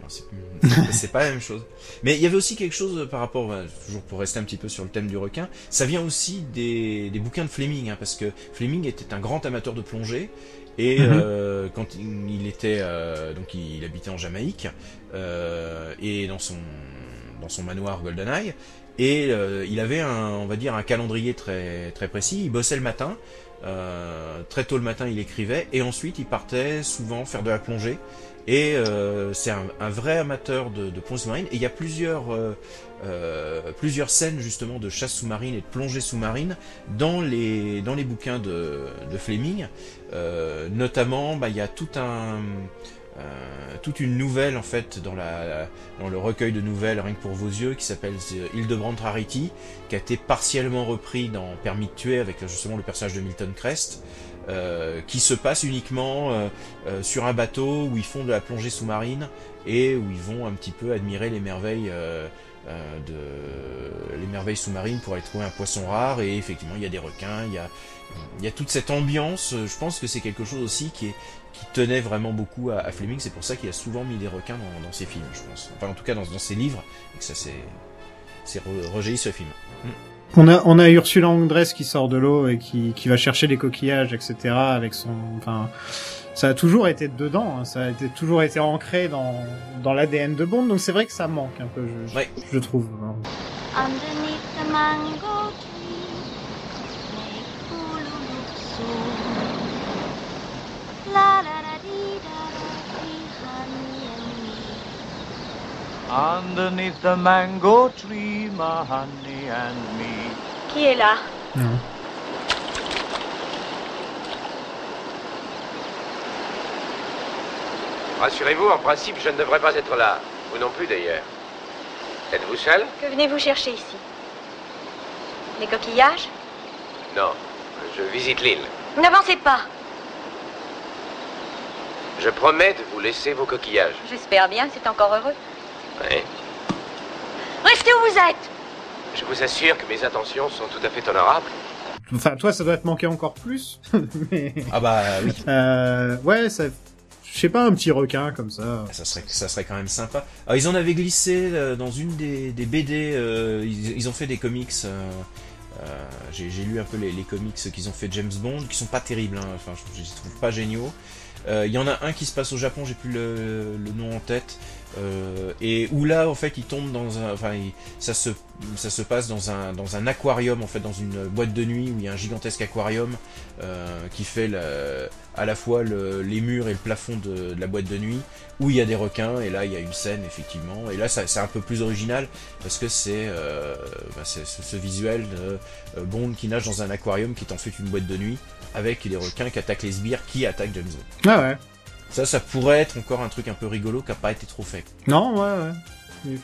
C'est- pas la même chose. Mais il y avait aussi quelque chose par rapport, bah, toujours pour rester un petit peu sur le thème du requin, ça vient aussi des, des bouquins de Fleming, hein, parce que Fleming était un grand amateur de plongée, et Mhm. euh, quand il était, euh, donc il, il habitait en Jamaïque, euh, et dans son dans son manoir GoldenEye, et euh, il avait un, on va dire, un calendrier très très précis. Il bossait le matin, euh, très tôt le matin, il écrivait, et ensuite il partait souvent faire de la plongée. Et euh, c'est un, un vrai amateur de, de plongée sous-marine. Et il y a plusieurs, euh, euh, plusieurs scènes justement de chasse sous-marine et de plongée sous-marine dans les, dans les bouquins de, de Fleming. Euh, notamment, bah, il y a tout un, euh, toute une nouvelle en fait dans, la, dans le recueil de nouvelles Rien que pour vos yeux qui s'appelle Hildebrand Rarity, qui a été partiellement repris dans Permis de tuer avec justement le personnage de Milton Crest. Euh, qui se passe uniquement euh, euh, sur un bateau où ils font de la plongée sous-marine et où ils vont un petit peu admirer les merveilles les merveilles sous-marines pour aller trouver un poisson rare et effectivement il y a des requins, il y a toute cette ambiance. Je pense que c'est quelque chose aussi qui tenait vraiment beaucoup à, Fleming. C'est pour ça qu'il a souvent mis des requins dans, ses films, je pense. Enfin en tout cas dans, ses livres et que ça c'est re- rejailli le film. On a, on a Ursula Andress qui sort de l'eau et qui, qui va chercher des coquillages, etc. avec son, enfin, ça a toujours été dedans, hein, ça a été, toujours été ancré dans, dans l'ADN de Bond, donc c'est vrai que ça manque un peu, je, je- Ouais. je trouve. hein. La la Underneath the mango tree, my honey and me. Qui est là? Non. Rassurez-vous, en principe, je ne devrais pas être là. Vous non plus, d'ailleurs. Êtes-vous seul? Que venez-vous chercher ici? Les coquillages? Non. Je visite l'île. N'avancez pas Je promets de vous laisser vos coquillages. J'espère bien, c'est encore heureux. Oui. Restez où vous êtes Je vous assure que mes intentions sont tout à fait honorables. Enfin, toi, ça doit te manquer encore plus. [LAUGHS] mais, Ah bah oui. [LAUGHS] euh, ouais, ça, je sais pas, un petit requin comme ça. Ça serait, ça serait quand même sympa. Alors, ils en avaient glissé euh, dans une des, des BD. euh, ils, ils ont fait des comics. euh, euh, J'ai lu un peu les, les comics qu'ils ont fait de James Bond, qui sont pas terribles. hein, Enfin, je, je les trouve pas géniaux. Euh, Il y en a un qui se passe au Japon, j'ai plus le, le nom en tête. Euh, et où là, en fait, il tombe dans un. Enfin, ça se, ça se passe dans un, dans un aquarium, en fait, dans une boîte de nuit où il y a un gigantesque aquarium euh, qui fait à la fois le- les murs et le plafond de, la boîte de nuit où il y a des requins et là il y a une scène effectivement et là c'est un peu plus original parce que c'est euh, bah, ce, visuel de Bond qui nage dans un aquarium qui est en fait une boîte de nuit avec des requins qui attaquent les sbires qui attaquent James Bond. Ah ouais. Ça, ça pourrait être encore un truc un peu rigolo qui a pas été trop fait. Non, ouais, ouais.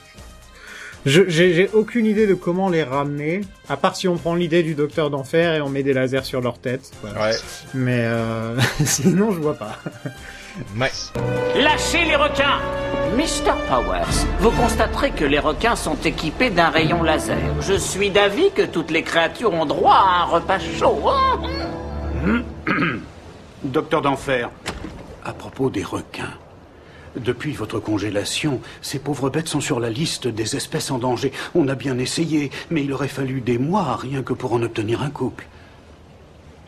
Je- J'ai j'ai aucune idée de comment les ramener, à part si on prend l'idée du docteur d'enfer et on met des lasers sur leur tête. Voilà. Ouais. Mais euh, [LAUGHS] sinon, je vois pas. Ouais. Lâchez les requins Mr. Powers, vous constaterez que les requins sont équipés d'un rayon laser. Je suis d'avis que toutes les créatures ont droit à un repas chaud. hein Docteur d'enfer, à propos des requins. Depuis votre congélation, ces pauvres bêtes sont sur la liste des espèces en danger. On a bien essayé, mais il aurait fallu des mois rien que pour en obtenir un couple.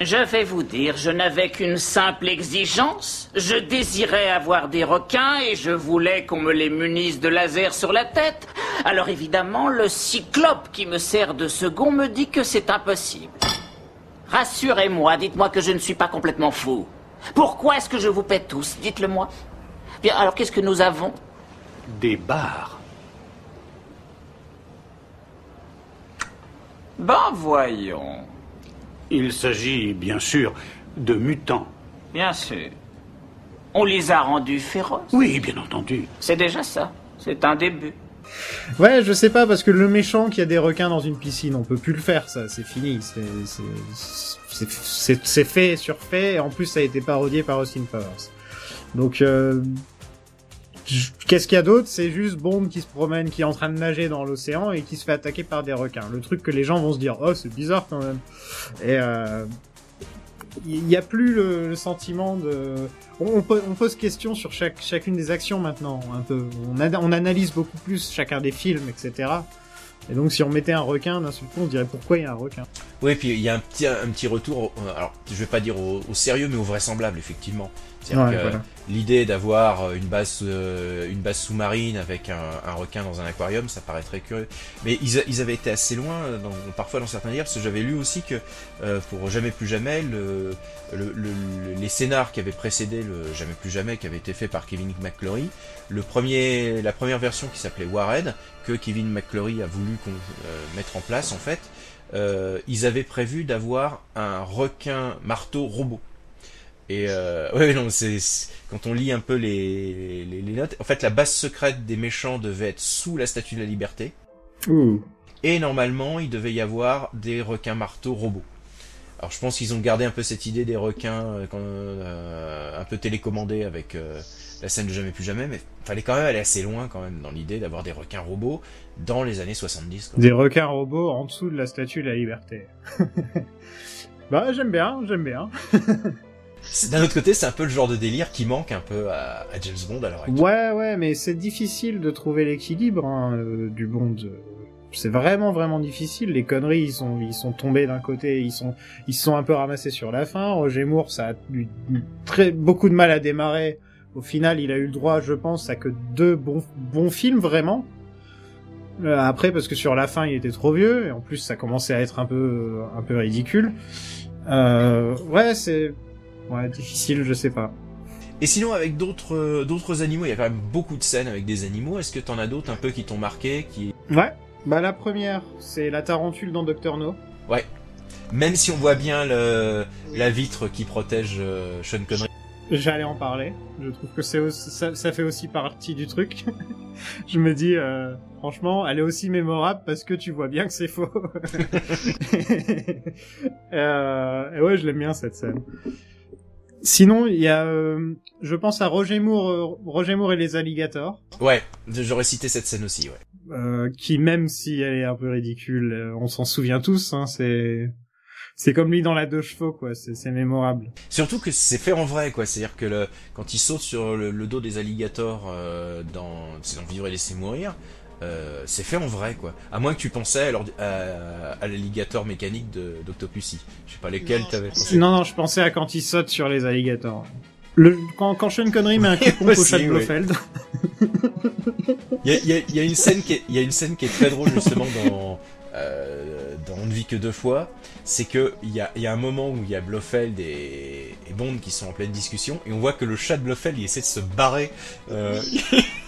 Je vais vous dire, je n'avais qu'une simple exigence. Je désirais avoir des requins et je voulais qu'on me les munisse de laser sur la tête. Alors évidemment, le cyclope qui me sert de second me dit que c'est impossible. Rassurez-moi, dites-moi que je ne suis pas complètement fou. Pourquoi est-ce que je vous paie tous? Dites-le moi. Bien, alors qu'est-ce que nous avons? Des bars. Ben voyons. Il s'agit, bien sûr, de mutants. Bien sûr. On les a rendus féroces. Oui, bien entendu. C'est déjà ça. C'est un début. Ouais, je sais pas, parce que le méchant qui a des requins dans une piscine, on peut plus le faire, ça, c'est fini. C'est- fait, surfait, et en plus ça a été parodié par Austin Powers. Donc, euh, qu'est-ce qu'il y a d'autre? C'est juste Bond qui se promène, qui est en train de nager dans l'océan et qui se fait attaquer par des requins. Le truc que les gens vont se dire, oh, c'est bizarre quand même. Et euh, il y a plus le, sentiment de. On, on po- on pose question sur chaque, chacune des actions maintenant, un peu. On, ana- on analyse beaucoup plus chacun des films, etc. Et donc, si on mettait un requin, d'un seul coup, on dirait pourquoi il y a un requin. Oui, puis il y a un petit, un petit retour, euh, alors je vais pas dire au sérieux, mais au vraisemblable, effectivement. C'est-à-dire Ouais, que voilà. l'idée d'avoir une base, euh, une base sous-marine avec un, un requin dans un aquarium, ça paraît très curieux. Mais ils, a- ils avaient été assez loin, dans, parfois dans certains livres, parce que j'avais lu aussi que euh, pour Jamais plus jamais, le, le- le- les scénars qui avaient précédé le Jamais plus jamais, qui avaient été faits par Kevin McClory, le premier, la première version qui s'appelait Warhead, que Kevin McClory a voulu euh, mettre en place en fait, euh, ils avaient prévu d'avoir un requin marteau robot. Et euh, [LAUGHS] ouais, non, c'est quand on lit un peu les, les, les notes. En fait, la base secrète des méchants devait être sous la Statue de la Liberté. Ouh. Et normalement, il devait y avoir des requins marteaux robots. Alors, je pense qu'ils ont gardé un peu cette idée des requins euh, quand, euh, un peu télécommandés avec euh, la scène de Jamais plus jamais, mais fallait quand même aller assez loin quand même dans l'idée d'avoir des requins robots dans les années 70. quoi. Des requins robots en dessous de la statue de la liberté. [LAUGHS] bah, j'aime bien, j'aime bien. [LAUGHS] D'un autre côté, c'est un peu le genre de délire qui manque un peu à, James Bond à l'heure actuelle. Ouais, ouais, mais c'est difficile de trouver l'équilibre hein, euh, du Bond. C'est vraiment, vraiment difficile. Les conneries, ils sont, ils sont tombés d'un côté, ils sont, ils sont un peu ramassés sur la fin. Roger Moore, ça a eu très beaucoup de mal à démarrer. Au final, il a eu le droit, je pense, à que deux bons, bons films vraiment. Euh, après, parce que sur la fin, il était trop vieux, et en plus, ça commençait à être un peu, un peu ridicule. Euh, ouais, c'est, ouais, difficile, je sais pas. Et sinon, avec d'autres euh, d'autres animaux, il y a quand même beaucoup de scènes avec des animaux. Est-ce que t'en as d'autres un peu qui t'ont marqué qui... Ouais. Bah la première, c'est la tarentule dans Doctor No. Ouais. Même si on voit bien le, la vitre qui protège euh, Sean Connery. J'allais en parler. Je trouve que c'est ça, ça fait aussi partie du truc. [LAUGHS] je me dis, euh, franchement, elle est aussi mémorable parce que tu vois bien que c'est faux. [LAUGHS] euh, et ouais, je l'aime bien cette scène. Sinon, il y a, euh, je pense à Roger Moore, euh, Roger Moore et les alligators. Ouais, j'aurais cité cette scène aussi, ouais. euh, qui même si elle est un peu ridicule, euh, on s'en souvient tous. Hein, c'est c'est comme lui dans la deux chevaux, quoi. C'est mémorable. Surtout que c'est fait en vrai, quoi. C'est-à-dire que le, quand il saute sur le, le dos des alligators euh, dans, c'est dans Vivre et laisser mourir, euh, c'est fait en vrai, quoi. À moins que tu pensais à, à, à l'alligator mécanique d'Octopussy. Je sais pas lesquels t'avais pensé. Non, non, je pensais à quand il saute sur les alligators. Le, quand, quand Sean Connery met un coup de pompe au [LAUGHS] chat de. Blofeld. Il y a, il y a- il y a une scène qui est, il y a une scène qui est très drôle justement dans euh, dans On ne vit que deux fois. C'est que il y a, il y a un moment où il y a Blofeld et, et Bond qui sont en pleine discussion et on voit que le chat de Blofeld il essaie de se barrer. Euh, [LAUGHS]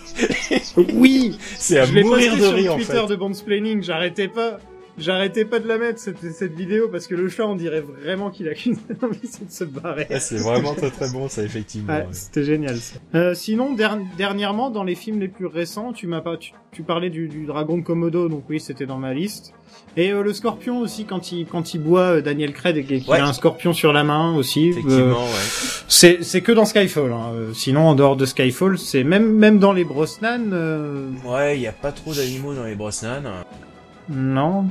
oui c'est à je mourir posté de sur rire le en Twitter fait. de Bondsplaining, j'arrêtais pas. J'arrêtais pas de la mettre, cette, cette vidéo, parce que le chat, on dirait vraiment qu'il a qu'une [LAUGHS] envie, c'est de se barrer. Ouais, c'est vraiment très très bon ça effectivement. Ouais, ouais. c'était génial. Ça. Euh, sinon, der- dernièrement, dans les films les plus récents, tu m'as pas, tu, tu parlais du, du dragon de Komodo, donc oui, c'était dans ma liste. Et euh, le scorpion aussi, quand il quand il boit euh, Daniel Craig et qu'il Ouais. a un scorpion sur la main aussi. Effectivement, Euh, ouais. c'est c'est que dans Skyfall. Hein. Sinon, en dehors de Skyfall, c'est même même dans les Brosnan. euh, Ouais, il y a pas trop d'animaux dans les Brosnan. Non.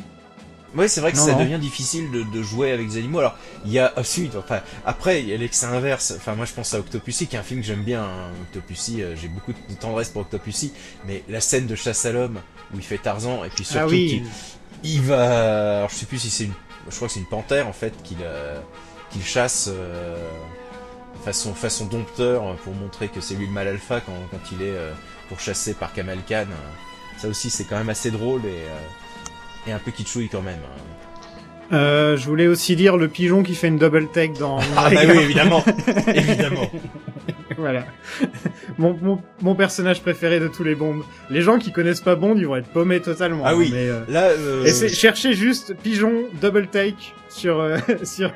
Ouais, c'est vrai que Non, ça non. devient difficile de, de jouer avec des animaux. Alors, il y a ensuite, enfin, après, il y a l'excès inverse. Enfin, moi, je pense à Octopussy, qui est un film que j'aime bien. hein. Octopussy, euh, j'ai beaucoup de tendresse pour Octopussy, mais la scène de chasse à l'homme où il fait Tarzan et puis surtout Ah oui. il va, alors je sais plus si c'est une, je crois que c'est une panthère en fait qu'il euh, qu'il chasse euh, façon façon dompteur pour montrer que c'est lui le mal alpha quand, quand il est euh, pourchassé par Kamal Khan. Ça aussi, c'est quand même assez drôle et, euh, et un peu kitschouille quand même. hein. Euh, je voulais aussi dire le pigeon qui fait une double take dans. Ah bah oui, évidemment, [LAUGHS] évidemment. voilà. Mon, mon, mon personnage préféré de tous les Bonds. Les gens qui connaissent pas Bond, ils vont être paumés totalement. Ah oui. Mais, euh, Là, euh, Et c'est- cherchez juste pigeon double take sur euh, [LAUGHS] sur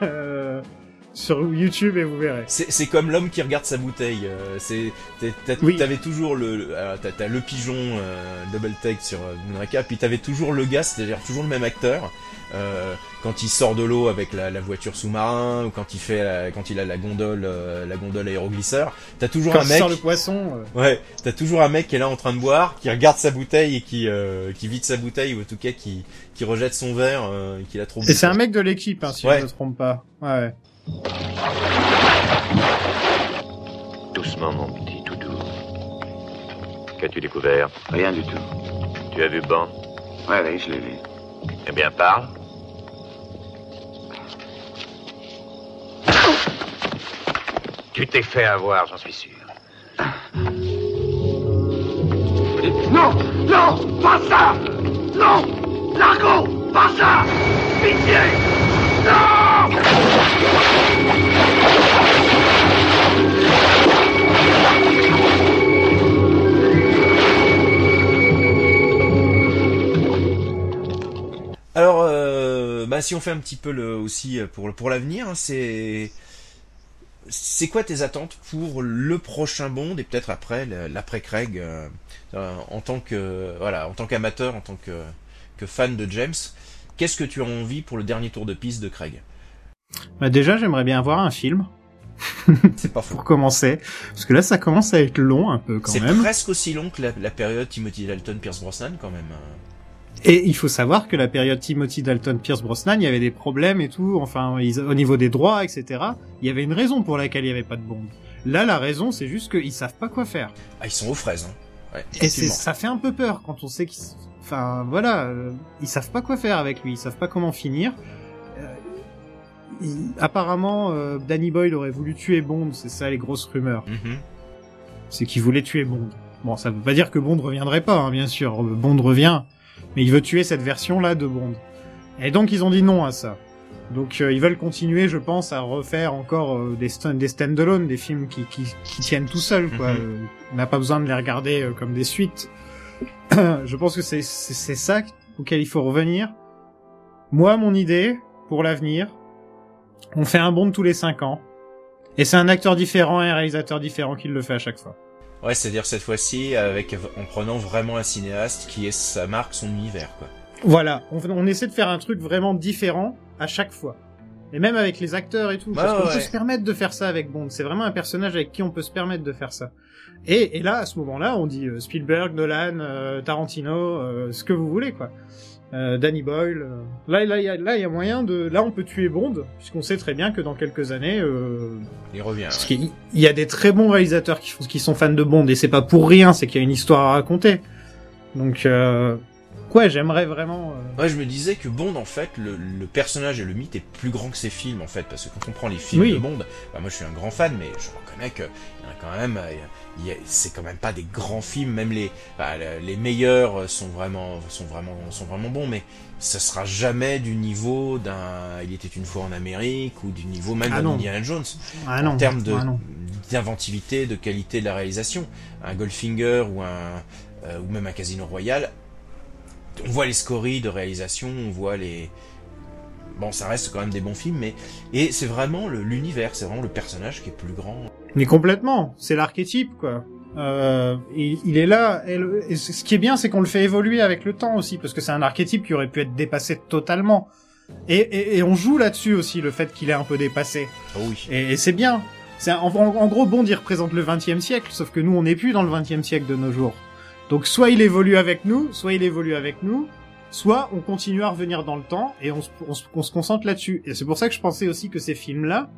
sur YouTube et vous verrez. C'est comme l'homme qui regarde sa bouteille. euh, c'est Oui. t'avais toujours le alors, t'as le pigeon euh, double take sur euh, Moonraker, puis t'avais toujours le gars, c'est-à-dire toujours le même acteur. euh, quand il sort de l'eau avec la, la voiture sous-marin ou quand il fait la- quand il a la gondole euh, la gondole aéroglisseur, t'as toujours Quand un mec sort le poisson. euh, Ouais, t'as toujours un mec qui est là en train de boire, qui regarde sa bouteille et qui euh, qui vide sa bouteille ou en tout cas qui qui rejette son verre euh, et qu'il a trop. Et c'est un mec de l'équipe, hein, si Ouais. je ne me trompe pas. Ouais. Doucement, mon petit toutou. Qu'as-tu découvert? Rien du tout. Tu as vu Bond Ouais, oui, je l'ai vu. Eh bien, parle. Tu t'es fait avoir, j'en suis sûr. Non Non Pas ça Non Largo Pas ça Pitié Non Alors, euh, bah, si on fait un petit peu le, aussi euh, pour, l'avenir, hein, c'est quoi tes attentes pour le prochain Bond et peut-être après l'après Craig euh, en tant que voilà en tant qu'amateur, en tant que, que fan de James, qu'est-ce que tu as envie pour le dernier tour de piste de Craig? Bah déjà, j'aimerais bien voir un film. [LAUGHS] C'est pas faux. Pour commencer, parce que là, ça commence à être long un peu quand C'est même. presque aussi long que la, la période Timothy Dalton, Pierce Brosnan quand même. Et il faut savoir que la période Timothy Dalton, Pierce Brosnan, il y avait des problèmes et tout, enfin, ils- au niveau des droits, etc. Il y avait une raison pour laquelle il n'y avait pas de Bond. Là, la raison, c'est juste qu'ils savent pas quoi faire. Ah, ils sont aux fraises. Hein. Ouais, Et c'est, ça fait un peu peur quand on sait qu'ils, enfin, voilà, euh, ils savent pas quoi faire avec lui, ils savent pas comment finir. Il- apparemment, euh, Danny Boyle aurait voulu tuer Bond, c'est ça les grosses rumeurs. Mhm. C'est qu'il voulait tuer Bond. Bon, ça veut pas dire que Bond reviendrait pas, hein, bien sûr. Bond revient, mais il veut tuer cette version-là de Bond. Et donc ils ont dit non à ça. Donc euh, ils veulent continuer, je pense, à refaire encore euh, des, stand- des stand-alone, des films qui, qui, qui tiennent tout seuls, quoi. Mhm. On n'a pas besoin de les regarder euh, comme des suites. [COUGHS] je pense que c'est ça auquel il faut revenir. Moi, mon idée pour l'avenir, on fait un Bond tous les cinq ans, et c'est un acteur différent et un réalisateur différent qui le fait à chaque fois. Ouais, c'est-à-dire cette fois-ci avec en prenant vraiment un cinéaste qui est sa marque, son univers quoi. Voilà, on, on essaie de faire un truc vraiment différent à chaque fois. Et même avec les acteurs et tout, parce Ouais, qu'on ouais. peut se permettre de faire ça avec Bond. C'est vraiment un personnage avec qui on peut se permettre de faire ça. Et, et là, à ce moment-là, on dit euh, Spielberg, Nolan, euh, Tarantino, euh, ce que vous voulez, quoi. Euh, Danny Boyle. euh. Là, là, il là, il y a moyen de. Là, on peut tuer Bond, puisqu'on sait très bien que dans quelques années, euh, Il revient. parce ouais. qu'il il y a des très bons réalisateurs qui, sont fans de Bond et c'est pas pour rien, c'est qu'il y a une histoire à raconter. Donc, euh, ouais, j'aimerais vraiment. Ouais, je me disais que Bond, en fait, le, le personnage et le mythe est plus grand que ses films, en fait, parce que quand on prend les films Oui. de Bond, bah, moi je suis un grand fan, mais je reconnais que il y en a quand même, il y a- c'est quand même pas des grands films, même les, bah, le- les meilleurs sont vraiment, sont vraiment, sont vraiment bons, mais ça sera jamais du niveau d'un, il était une fois en Amérique ou du niveau même Ah d'un. Indiana Jones Ah en termes de ah d'inventivité, de qualité de la réalisation. Un Goldfinger ou un euh, ou même un Casino Royale, on voit les scories de réalisation, on voit les bon, ça reste quand même des bons films, mais et c'est vraiment l'univers, c'est vraiment le personnage qui est plus grand. Mais complètement, c'est l'archétype quoi. Euh, il, il est là. Et, le- et ce qui est bien, c'est qu'on le fait évoluer avec le temps aussi, parce que c'est un archétype qui aurait pu être dépassé totalement. Et, et, et on joue là-dessus aussi, le fait qu'il est un peu dépassé. Oh oui. Et, c'est bien. C'est en, gros, Bond, il représente le 20 siècle, sauf que nous, on n'est plus dans le 20 siècle de nos jours. Donc, soit il évolue avec nous, soit il évolue avec nous, soit on continue à revenir dans le temps et on se, on se- on se concentre là-dessus. Et c'est pour ça que je pensais aussi que ces films-là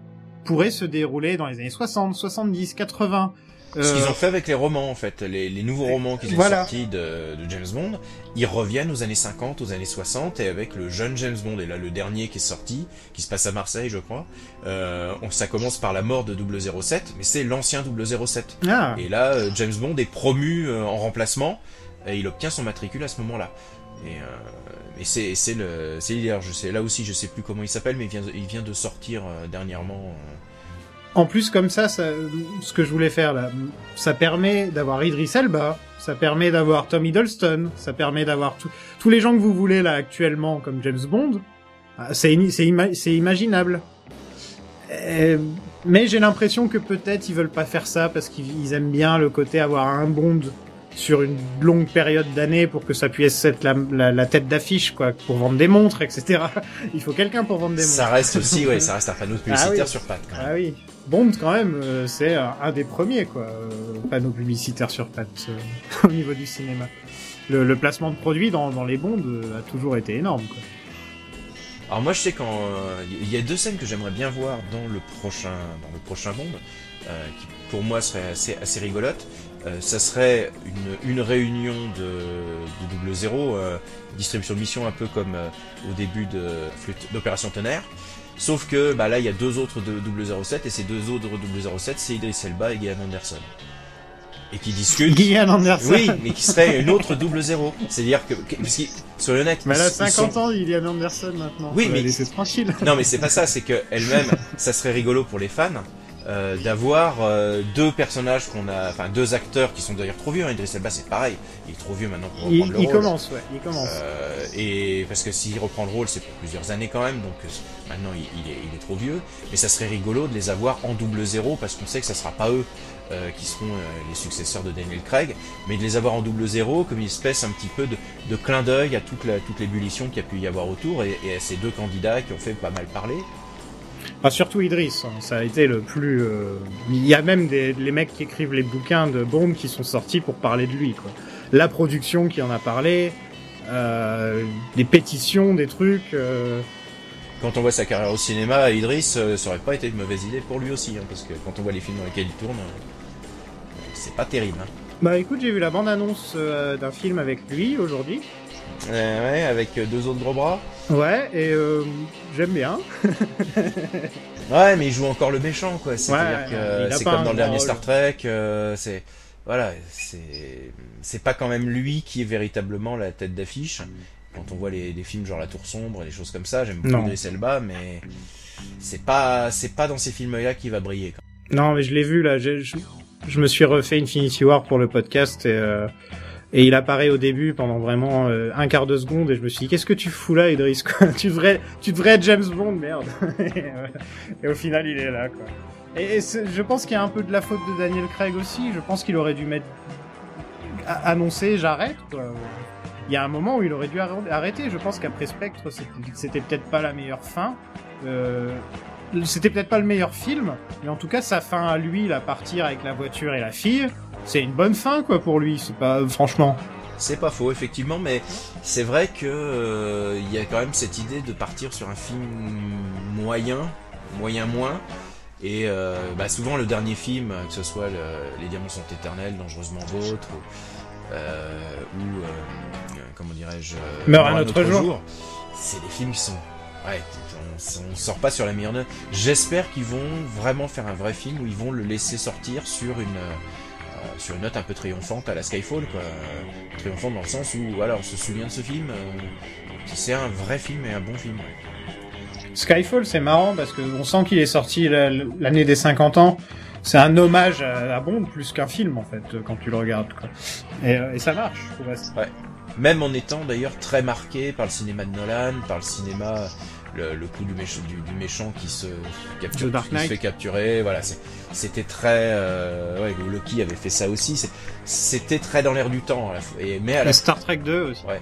pourraient se dérouler dans les années 60, 70, 80. Ce qu'ils Euh, ont fait avec les romans, en fait, les, les nouveaux romans qui sont Voilà. sortis de, de James Bond, ils reviennent aux années 50, aux années 60, et avec le jeune James Bond. Et là, le dernier qui est sorti, qui se passe à Marseille, je crois, euh, on- ça commence par la mort de 007, mais c'est l'ancien 007. Ah. Et là, euh, James Bond est promu en remplacement, et il obtient son matricule à ce moment-là. Et, euh, et c'est c'est le c'est. Je là aussi, je sais plus comment il s'appelle, mais il vient de, sortir euh, dernièrement. euh, En plus, comme ça, ce que je voulais faire là, ça permet d'avoir Idris Elba, ça permet d'avoir Tom Hiddleston, ça permet d'avoir tous les gens que vous voulez là actuellement comme James Bond. Ah, C'est imaginable. Mais j'ai l'impression que peut-être ils veulent pas faire ça parce qu'ils ils aiment bien le côté avoir un Bond sur une longue période d'années pour que ça puisse être la, la- la tête d'affiche quoi, pour vendre des montres, etc. [LAUGHS] Il faut quelqu'un pour vendre des montres. Ça reste aussi, ouais, ça reste un panneau publicitaire Ah oui. sur pattes. Quand même. Ah oui. Bond, quand même, euh, c'est un, un des premiers, quoi. euh, panneaux publicitaires sur pattes euh, [LAUGHS] au niveau du cinéma. Le, le placement de produits dans, dans les Bonds euh, a toujours été énorme, quoi. Alors moi je sais quand il y a deux scènes que j'aimerais bien voir dans le prochain dans le prochain Bond, euh, qui pour moi serait assez assez rigolote. Euh, ça serait une, une réunion de, de double zéro, euh, distribution de mission un peu comme euh, au début de d'Opération Tonnerre. Sauf que bah, là il y a deux autres de 007 et ces deux autres 007 c'est Idris Elba et Gillian Anderson. Et qui discutent. Gillian Anderson. Oui, mais qui serait une autre double zéro. C'est-à-dire que, parce qu'ils- soyons honnêtes. Mais elle a ils- ils 50 sont- ans, Gillian Anderson, maintenant. Oui, mais- laisser tranquille. non, mais c'est pas ça, c'est que elle-même, ça serait rigolo pour les fans euh, d'avoir euh, deux personnages qu'on a, enfin deux acteurs qui sont d'ailleurs trop vieux. Hein. Idris Elba, c'est pareil, il est trop vieux maintenant pour Il, reprendre le il rôle. commence, ouais, il commence. Euh, et parce que s'il reprend le rôle, c'est pour plusieurs années quand même, donc euh, maintenant il, il est, il est trop vieux. Mais ça serait rigolo de les avoir en double zéro parce qu'on sait que ça sera pas eux euh, qui seront les successeurs de Daniel Craig, mais de les avoir en double zéro comme une espèce un petit peu de, de clin d'œil à toute l'ébullition qu'il y a pu y avoir autour et, et à ces deux candidats qui ont fait pas mal parler. Enfin, surtout Idris, hein, ça a été le plus. euh, Il y a même des les mecs qui écrivent les bouquins de Bond qui sont sortis pour parler de lui. Quoi. La production qui en a parlé, euh, des pétitions, des trucs. euh, Quand on voit sa carrière au cinéma, Idris, euh, ça aurait pas été une mauvaise idée pour lui aussi, hein, parce que quand on voit les films dans lesquels il tourne, c'est pas terrible. Hein. Bah écoute, j'ai vu la bande-annonce d'un film avec lui aujourd'hui. Euh, ouais, avec euh, deux autres gros bras. Ouais, et euh, j'aime bien. [LAUGHS] Ouais, mais il joue encore le méchant, quoi. C'est-à-dire Ouais, que c'est comme dans le dernier rôle. Star Trek. euh, c'est voilà, c'est c'est pas quand même lui qui est véritablement la tête d'affiche. Quand on voit les, films genre La Tour sombre, et des choses comme ça, j'aime beaucoup. Idris Elba, mais c'est pas c'est pas dans ces films-là qu'il va briller. quoi. Non, mais je l'ai vu là. Je, je, je me suis refait Infinity War pour le podcast et, euh, et il apparaît au début pendant vraiment euh, un quart de seconde et je me suis dit qu'est-ce que tu fous là, Idris Tu devrais, tu devrais être James Bond, merde. [LAUGHS] et, euh, et au final, il est là quoi. Et, je pense qu'il y a un peu de la faute de Daniel Craig aussi. Je pense qu'il aurait dû mettre annoncer j'arrête quoi. Il y a un moment où il aurait dû arr- arrêter. Je pense qu'après Spectre, c'était peut-être pas la meilleure fin. Euh, c'était peut-être pas le meilleur film, mais en tout cas sa fin à lui, la partir avec la voiture et la fille, c'est une bonne fin quoi pour lui. C'est pas franchement. C'est pas faux, effectivement, mais c'est vrai que euh, il y a quand même cette idée de partir sur un film moyen, moyen moins. Et euh, bah, souvent le dernier film, que ce soit le- Les Diamants sont éternels, Dangereusement Vôtre, ou, euh, ou euh, comment dirais-je, Meurt un autre jour. c'est des films qui sont, ouais, on, on sort pas sur la meilleure note. J'espère qu'ils vont vraiment faire un vrai film où ils vont le laisser sortir sur une sur une note un peu triomphante à la Skyfall, quoi. Euh, Triomphante dans le sens où, voilà, on se souvient de ce film, euh, qui c'est un vrai film et un bon film. ouais. Skyfall, c'est marrant parce que on sent qu'il est sorti la- l'année des 50 ans. C'est un hommage à, Bond plus qu'un film en fait quand tu le regardes. Quoi. Et, euh, et ça marche. je trouve. Ouais. Même en étant d'ailleurs très marqué par le cinéma de Nolan, par le cinéma, le, le coup du, méch- du, du méchant qui se capture, qui fait capturer, voilà, c'était très, euh, ouais, Loki avait fait ça aussi, c'était très dans l'air du temps, à la. Et, mais à la Et Star Trek 2 aussi. Ouais.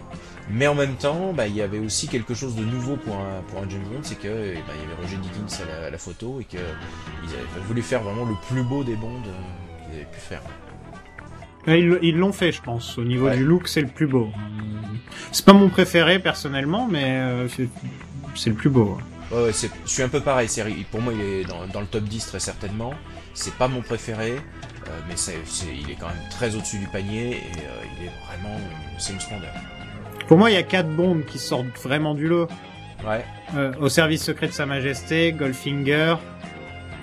Mais en même temps, bah, il y avait aussi quelque chose de nouveau pour un, pour un James Bond, c'est que eh ben, y avait Roger Dickens à la, à la photo et que ils avaient voulu faire vraiment le plus beau des Bonds euh, qu'ils avaient pu faire. Ouais, Ils l'ont fait, je pense. Au niveau Ouais. du look, c'est le plus beau. C'est pas mon préféré personnellement, mais euh, c'est- le plus beau. Ouais, ouais, je suis un peu pareil. Pour moi, il est dans, dans le top 10 très certainement. C'est pas mon préféré. Euh, mais il est quand même très au-dessus du panier et euh, il est vraiment, c'est une splendeur. Pour moi, il y a quatre bombes qui sortent vraiment du lot. Ouais. Euh, au service secret de Sa Majesté, Goldfinger,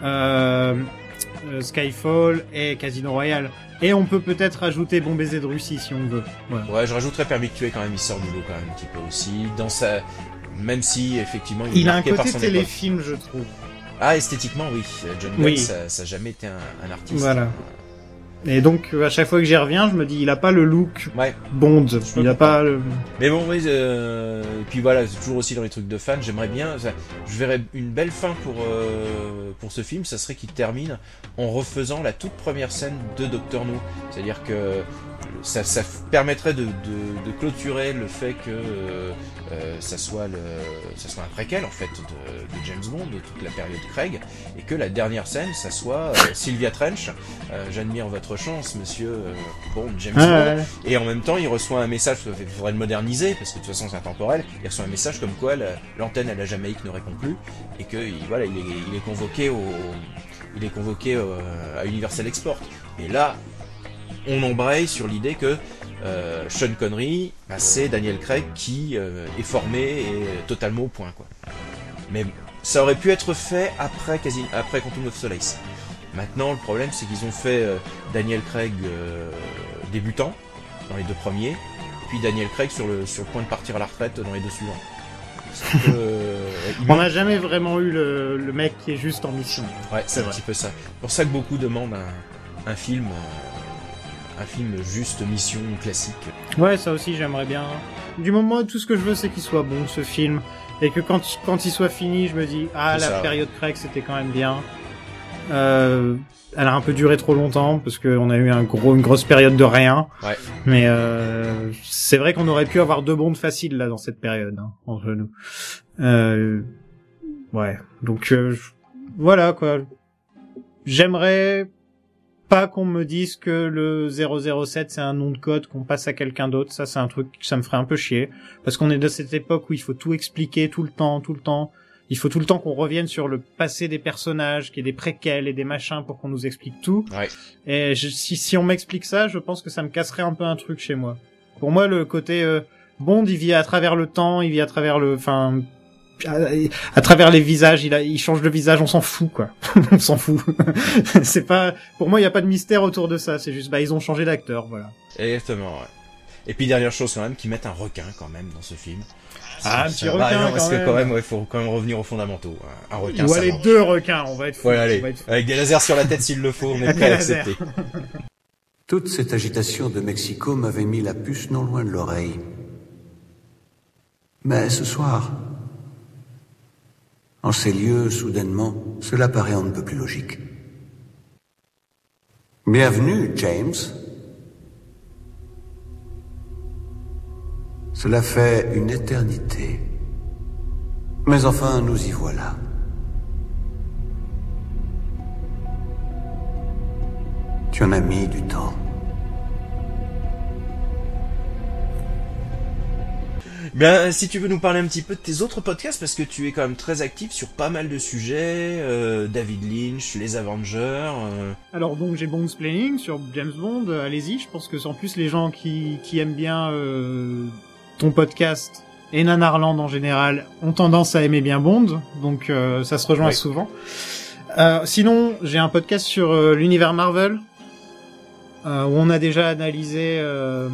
euh, euh, Skyfall et Casino Royale. Et on peut peut-être ajouter Bon baiser de Russie si on veut. Voilà. Ouais, je rajouterais Permis de tuer quand même, il sort du lot quand même un petit peu aussi. Dans sa, même si effectivement il, est Il a un côté époque. téléfilm, je trouve. Ah, esthétiquement, oui. John Oui. ça, ça a jamais été un, un artiste. Voilà. Et donc, euh, à chaque fois que j'y reviens, je me dis, il a pas le look Ouais. Bond. Il a pas le... Mais bon, oui, euh, et puis voilà, c'est toujours aussi dans les trucs de fans, j'aimerais bien, ça- je verrais une belle fin pour, euh, pour ce film, ça serait qu'il termine en refaisant la toute première scène de Doctor No. C'est-à-dire que ça, ça permettrait de, de, de clôturer le fait que euh, euh, ça, soit le, ça soit un préquel en fait de, de James Bond, de toute la période Craig, et que la dernière scène, ça soit euh, Sylvia Trench. J'admire votre chance, monsieur Bond, James Ah, Bond. ouais. Et en même temps, il reçoit un message, il faudrait le moderniser, parce que de toute façon c'est intemporel, il reçoit un message comme quoi la- l'antenne à la Jamaïque ne répond plus, et que il- voilà, il est, il est convoqué au, il est convoqué à Universal Export. Et là, on embraye sur l'idée que euh, Sean Connery, bah, c'est Daniel Craig qui euh, est formé et totalement au point, quoi. Mais ça aurait pu être fait après, quasi, après Quantum of Solace. Maintenant, le problème, c'est qu'ils ont fait euh, Daniel Craig débutant dans les deux premiers, puis Daniel Craig sur le, sur le point de partir à la retraite dans les deux suivants. Euh, [LAUGHS] On n'a jamais vraiment eu le, le mec qui est juste en mission. Ouais, c'est un vrai. petit peu ça. C'est pour ça que beaucoup demandent un, un film, euh, un film juste mission classique. Ouais, ça aussi, j'aimerais bien. Du moment où tout ce que je veux, c'est qu'il soit bon, ce film. Et que quand, quand il soit fini, je me dis, ah, la ça, période Craig, c'était quand même bien. Euh, elle a un peu duré trop longtemps, parce qu'on a eu un gros, une grosse période de rien. Ouais. Mais euh, c'est vrai qu'on aurait pu avoir deux bondes faciles, là, dans cette période, hein, entre nous. Euh, ouais. Donc, euh, voilà, quoi. J'aimerais pas qu'on me dise que le 007 c'est un nom de code qu'on passe à quelqu'un d'autre. Ça, c'est un truc, ça me ferait un peu chier. Parce qu'on est de cette époque où il faut tout expliquer tout le temps, tout le temps. Il faut tout le temps qu'on revienne sur le passé des personnages, qu'il y ait des préquels et des machins pour qu'on nous explique tout. Ouais. Et je- si, si on m'explique ça, je pense que ça me casserait un peu un truc chez moi. Pour moi, le côté euh, Bond, il vit à travers le temps, il vit à travers le, enfin, à, à travers les visages, il, a, il change de visage, on s'en fout quoi. [LAUGHS] on s'en fout. [LAUGHS] c'est pas, pour moi, il y a pas de mystère autour de ça. C'est juste, bah, ils ont changé d'acteur, voilà. Exactement, ouais. Et puis dernière chose quand même, qu'ils mettent un requin quand même dans ce film. Ah, un petit requin, bah, non, quand parce que même. quand même, il faut quand même revenir aux fondamentaux. Un un requin, Ou ça aller deux requins, on va être fou. Ouais, allez, on va être fou. avec des lasers sur la tête s'il le faut, on est prêt à accepter. [LAUGHS] Toute cette agitation de Mexico m'avait mis la puce non loin de l'oreille. Mais ce soir, en ces lieux, soudainement, cela paraît un peu plus logique. Bienvenue, James. Cela fait une éternité. Mais enfin, nous y voilà. Tu en as mis du temps. Bien, si tu veux nous parler un petit peu de tes autres podcasts, parce que tu es quand même très actif sur pas mal de sujets, euh, David Lynch, les Avengers. euh, Alors donc j'ai Bond's Planning sur James Bond, euh, allez-y, je pense que en plus les gens qui, qui aiment bien euh, ton podcast et Nanarland en général ont tendance à aimer bien Bond, donc euh, ça se rejoint Oui. souvent. Euh, sinon j'ai un podcast sur l'univers Marvel, euh, où on a déjà analysé euh,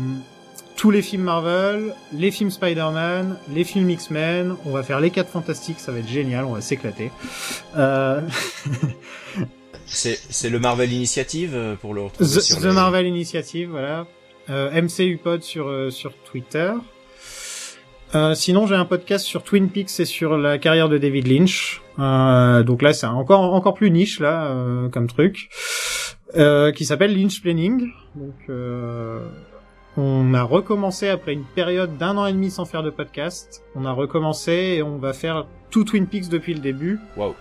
tous les films Marvel, les films Spider-Man, les films X-Men, on va faire les 4 fantastiques, ça va être génial, on va s'éclater. Euh... [LAUGHS] C'est le Marvel Initiative euh, pour le retrouver The, sur The les- Marvel Initiative, voilà. Euh, MCU Pod sur euh, sur Twitter. Euh, sinon, j'ai un podcast sur Twin Peaks et sur la carrière de David Lynch. Euh, donc là, c'est encore encore plus niche là euh, comme truc, euh, qui s'appelle Lynch Planning. Donc, euh, on a recommencé après une période d'un an et demi sans faire de podcast. On a recommencé et on va faire tout Twin Peaks depuis le début. Waouh.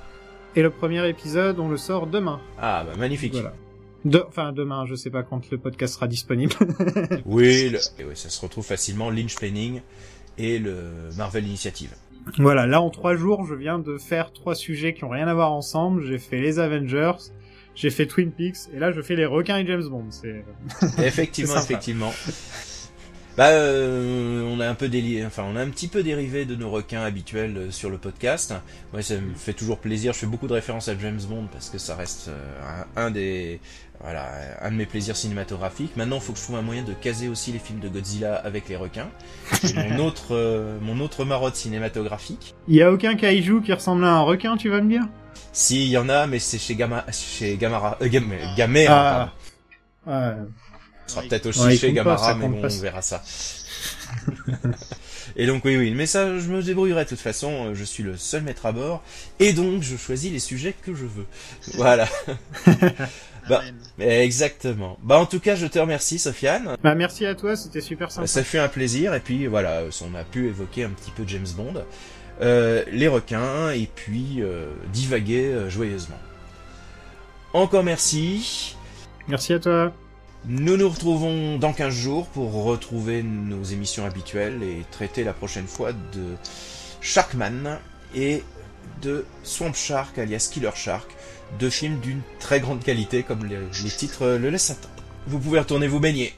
Et le premier épisode, on le sort demain. Ah, bah magnifique. Voilà. De, enfin, demain, je sais pas quand le podcast sera disponible. [LAUGHS] Oui, le- et oui, ça se retrouve facilement, Lynch Planning et le Marvel Initiative. voilà, là, en trois jours, je viens de faire trois sujets qui ont rien à voir ensemble. J'ai fait les Avengers, j'ai fait Twin Peaks, et là je fais les requins et James Bond. C'est effectivement, [LAUGHS] effectivement. Bah, euh, on a un peu déli... enfin, on a un petit peu dérivé de nos requins habituels euh, sur le podcast. Moi, ça me fait toujours plaisir. Je fais beaucoup de références à James Bond parce que ça reste euh, un, un des, voilà, un de mes plaisirs cinématographiques. Maintenant, il faut que je trouve un moyen de caser aussi les films de Godzilla avec les requins. C'est mon [LAUGHS] autre, euh, mon autre marotte cinématographique. Il y a aucun kaiju qui ressemble à un requin, tu vas me dire? Si, il y en a, mais c'est chez Gamma, chez Gamara, euh, Gam- Gamera, Ah. Ouais. Ce sera peut-être aussi Ouais, chez pas, Gamara, mais bon, on verra ça. et donc oui, oui, mais ça, je me débrouillerai de toute façon. euh, Je suis le seul maître à bord, et donc je choisis les sujets que je veux. Voilà. [LAUGHS] bah, exactement. Bah, en tout cas, je te remercie, Sofiane. Bah merci à toi, c'était super sympa. Ça fait un plaisir, et puis voilà, on a pu évoquer un petit peu James Bond, euh, les requins, et puis euh, divaguer euh, joyeusement. Encore merci. Merci à toi. Nous nous retrouvons dans 15 jours pour retrouver nos émissions habituelles et traiter la prochaine fois de Sharkman et de Swamp Shark alias Killer Shark, deux films d'une très grande qualité comme les, titres le laissent attendre. Vous pouvez retourner vous baigner.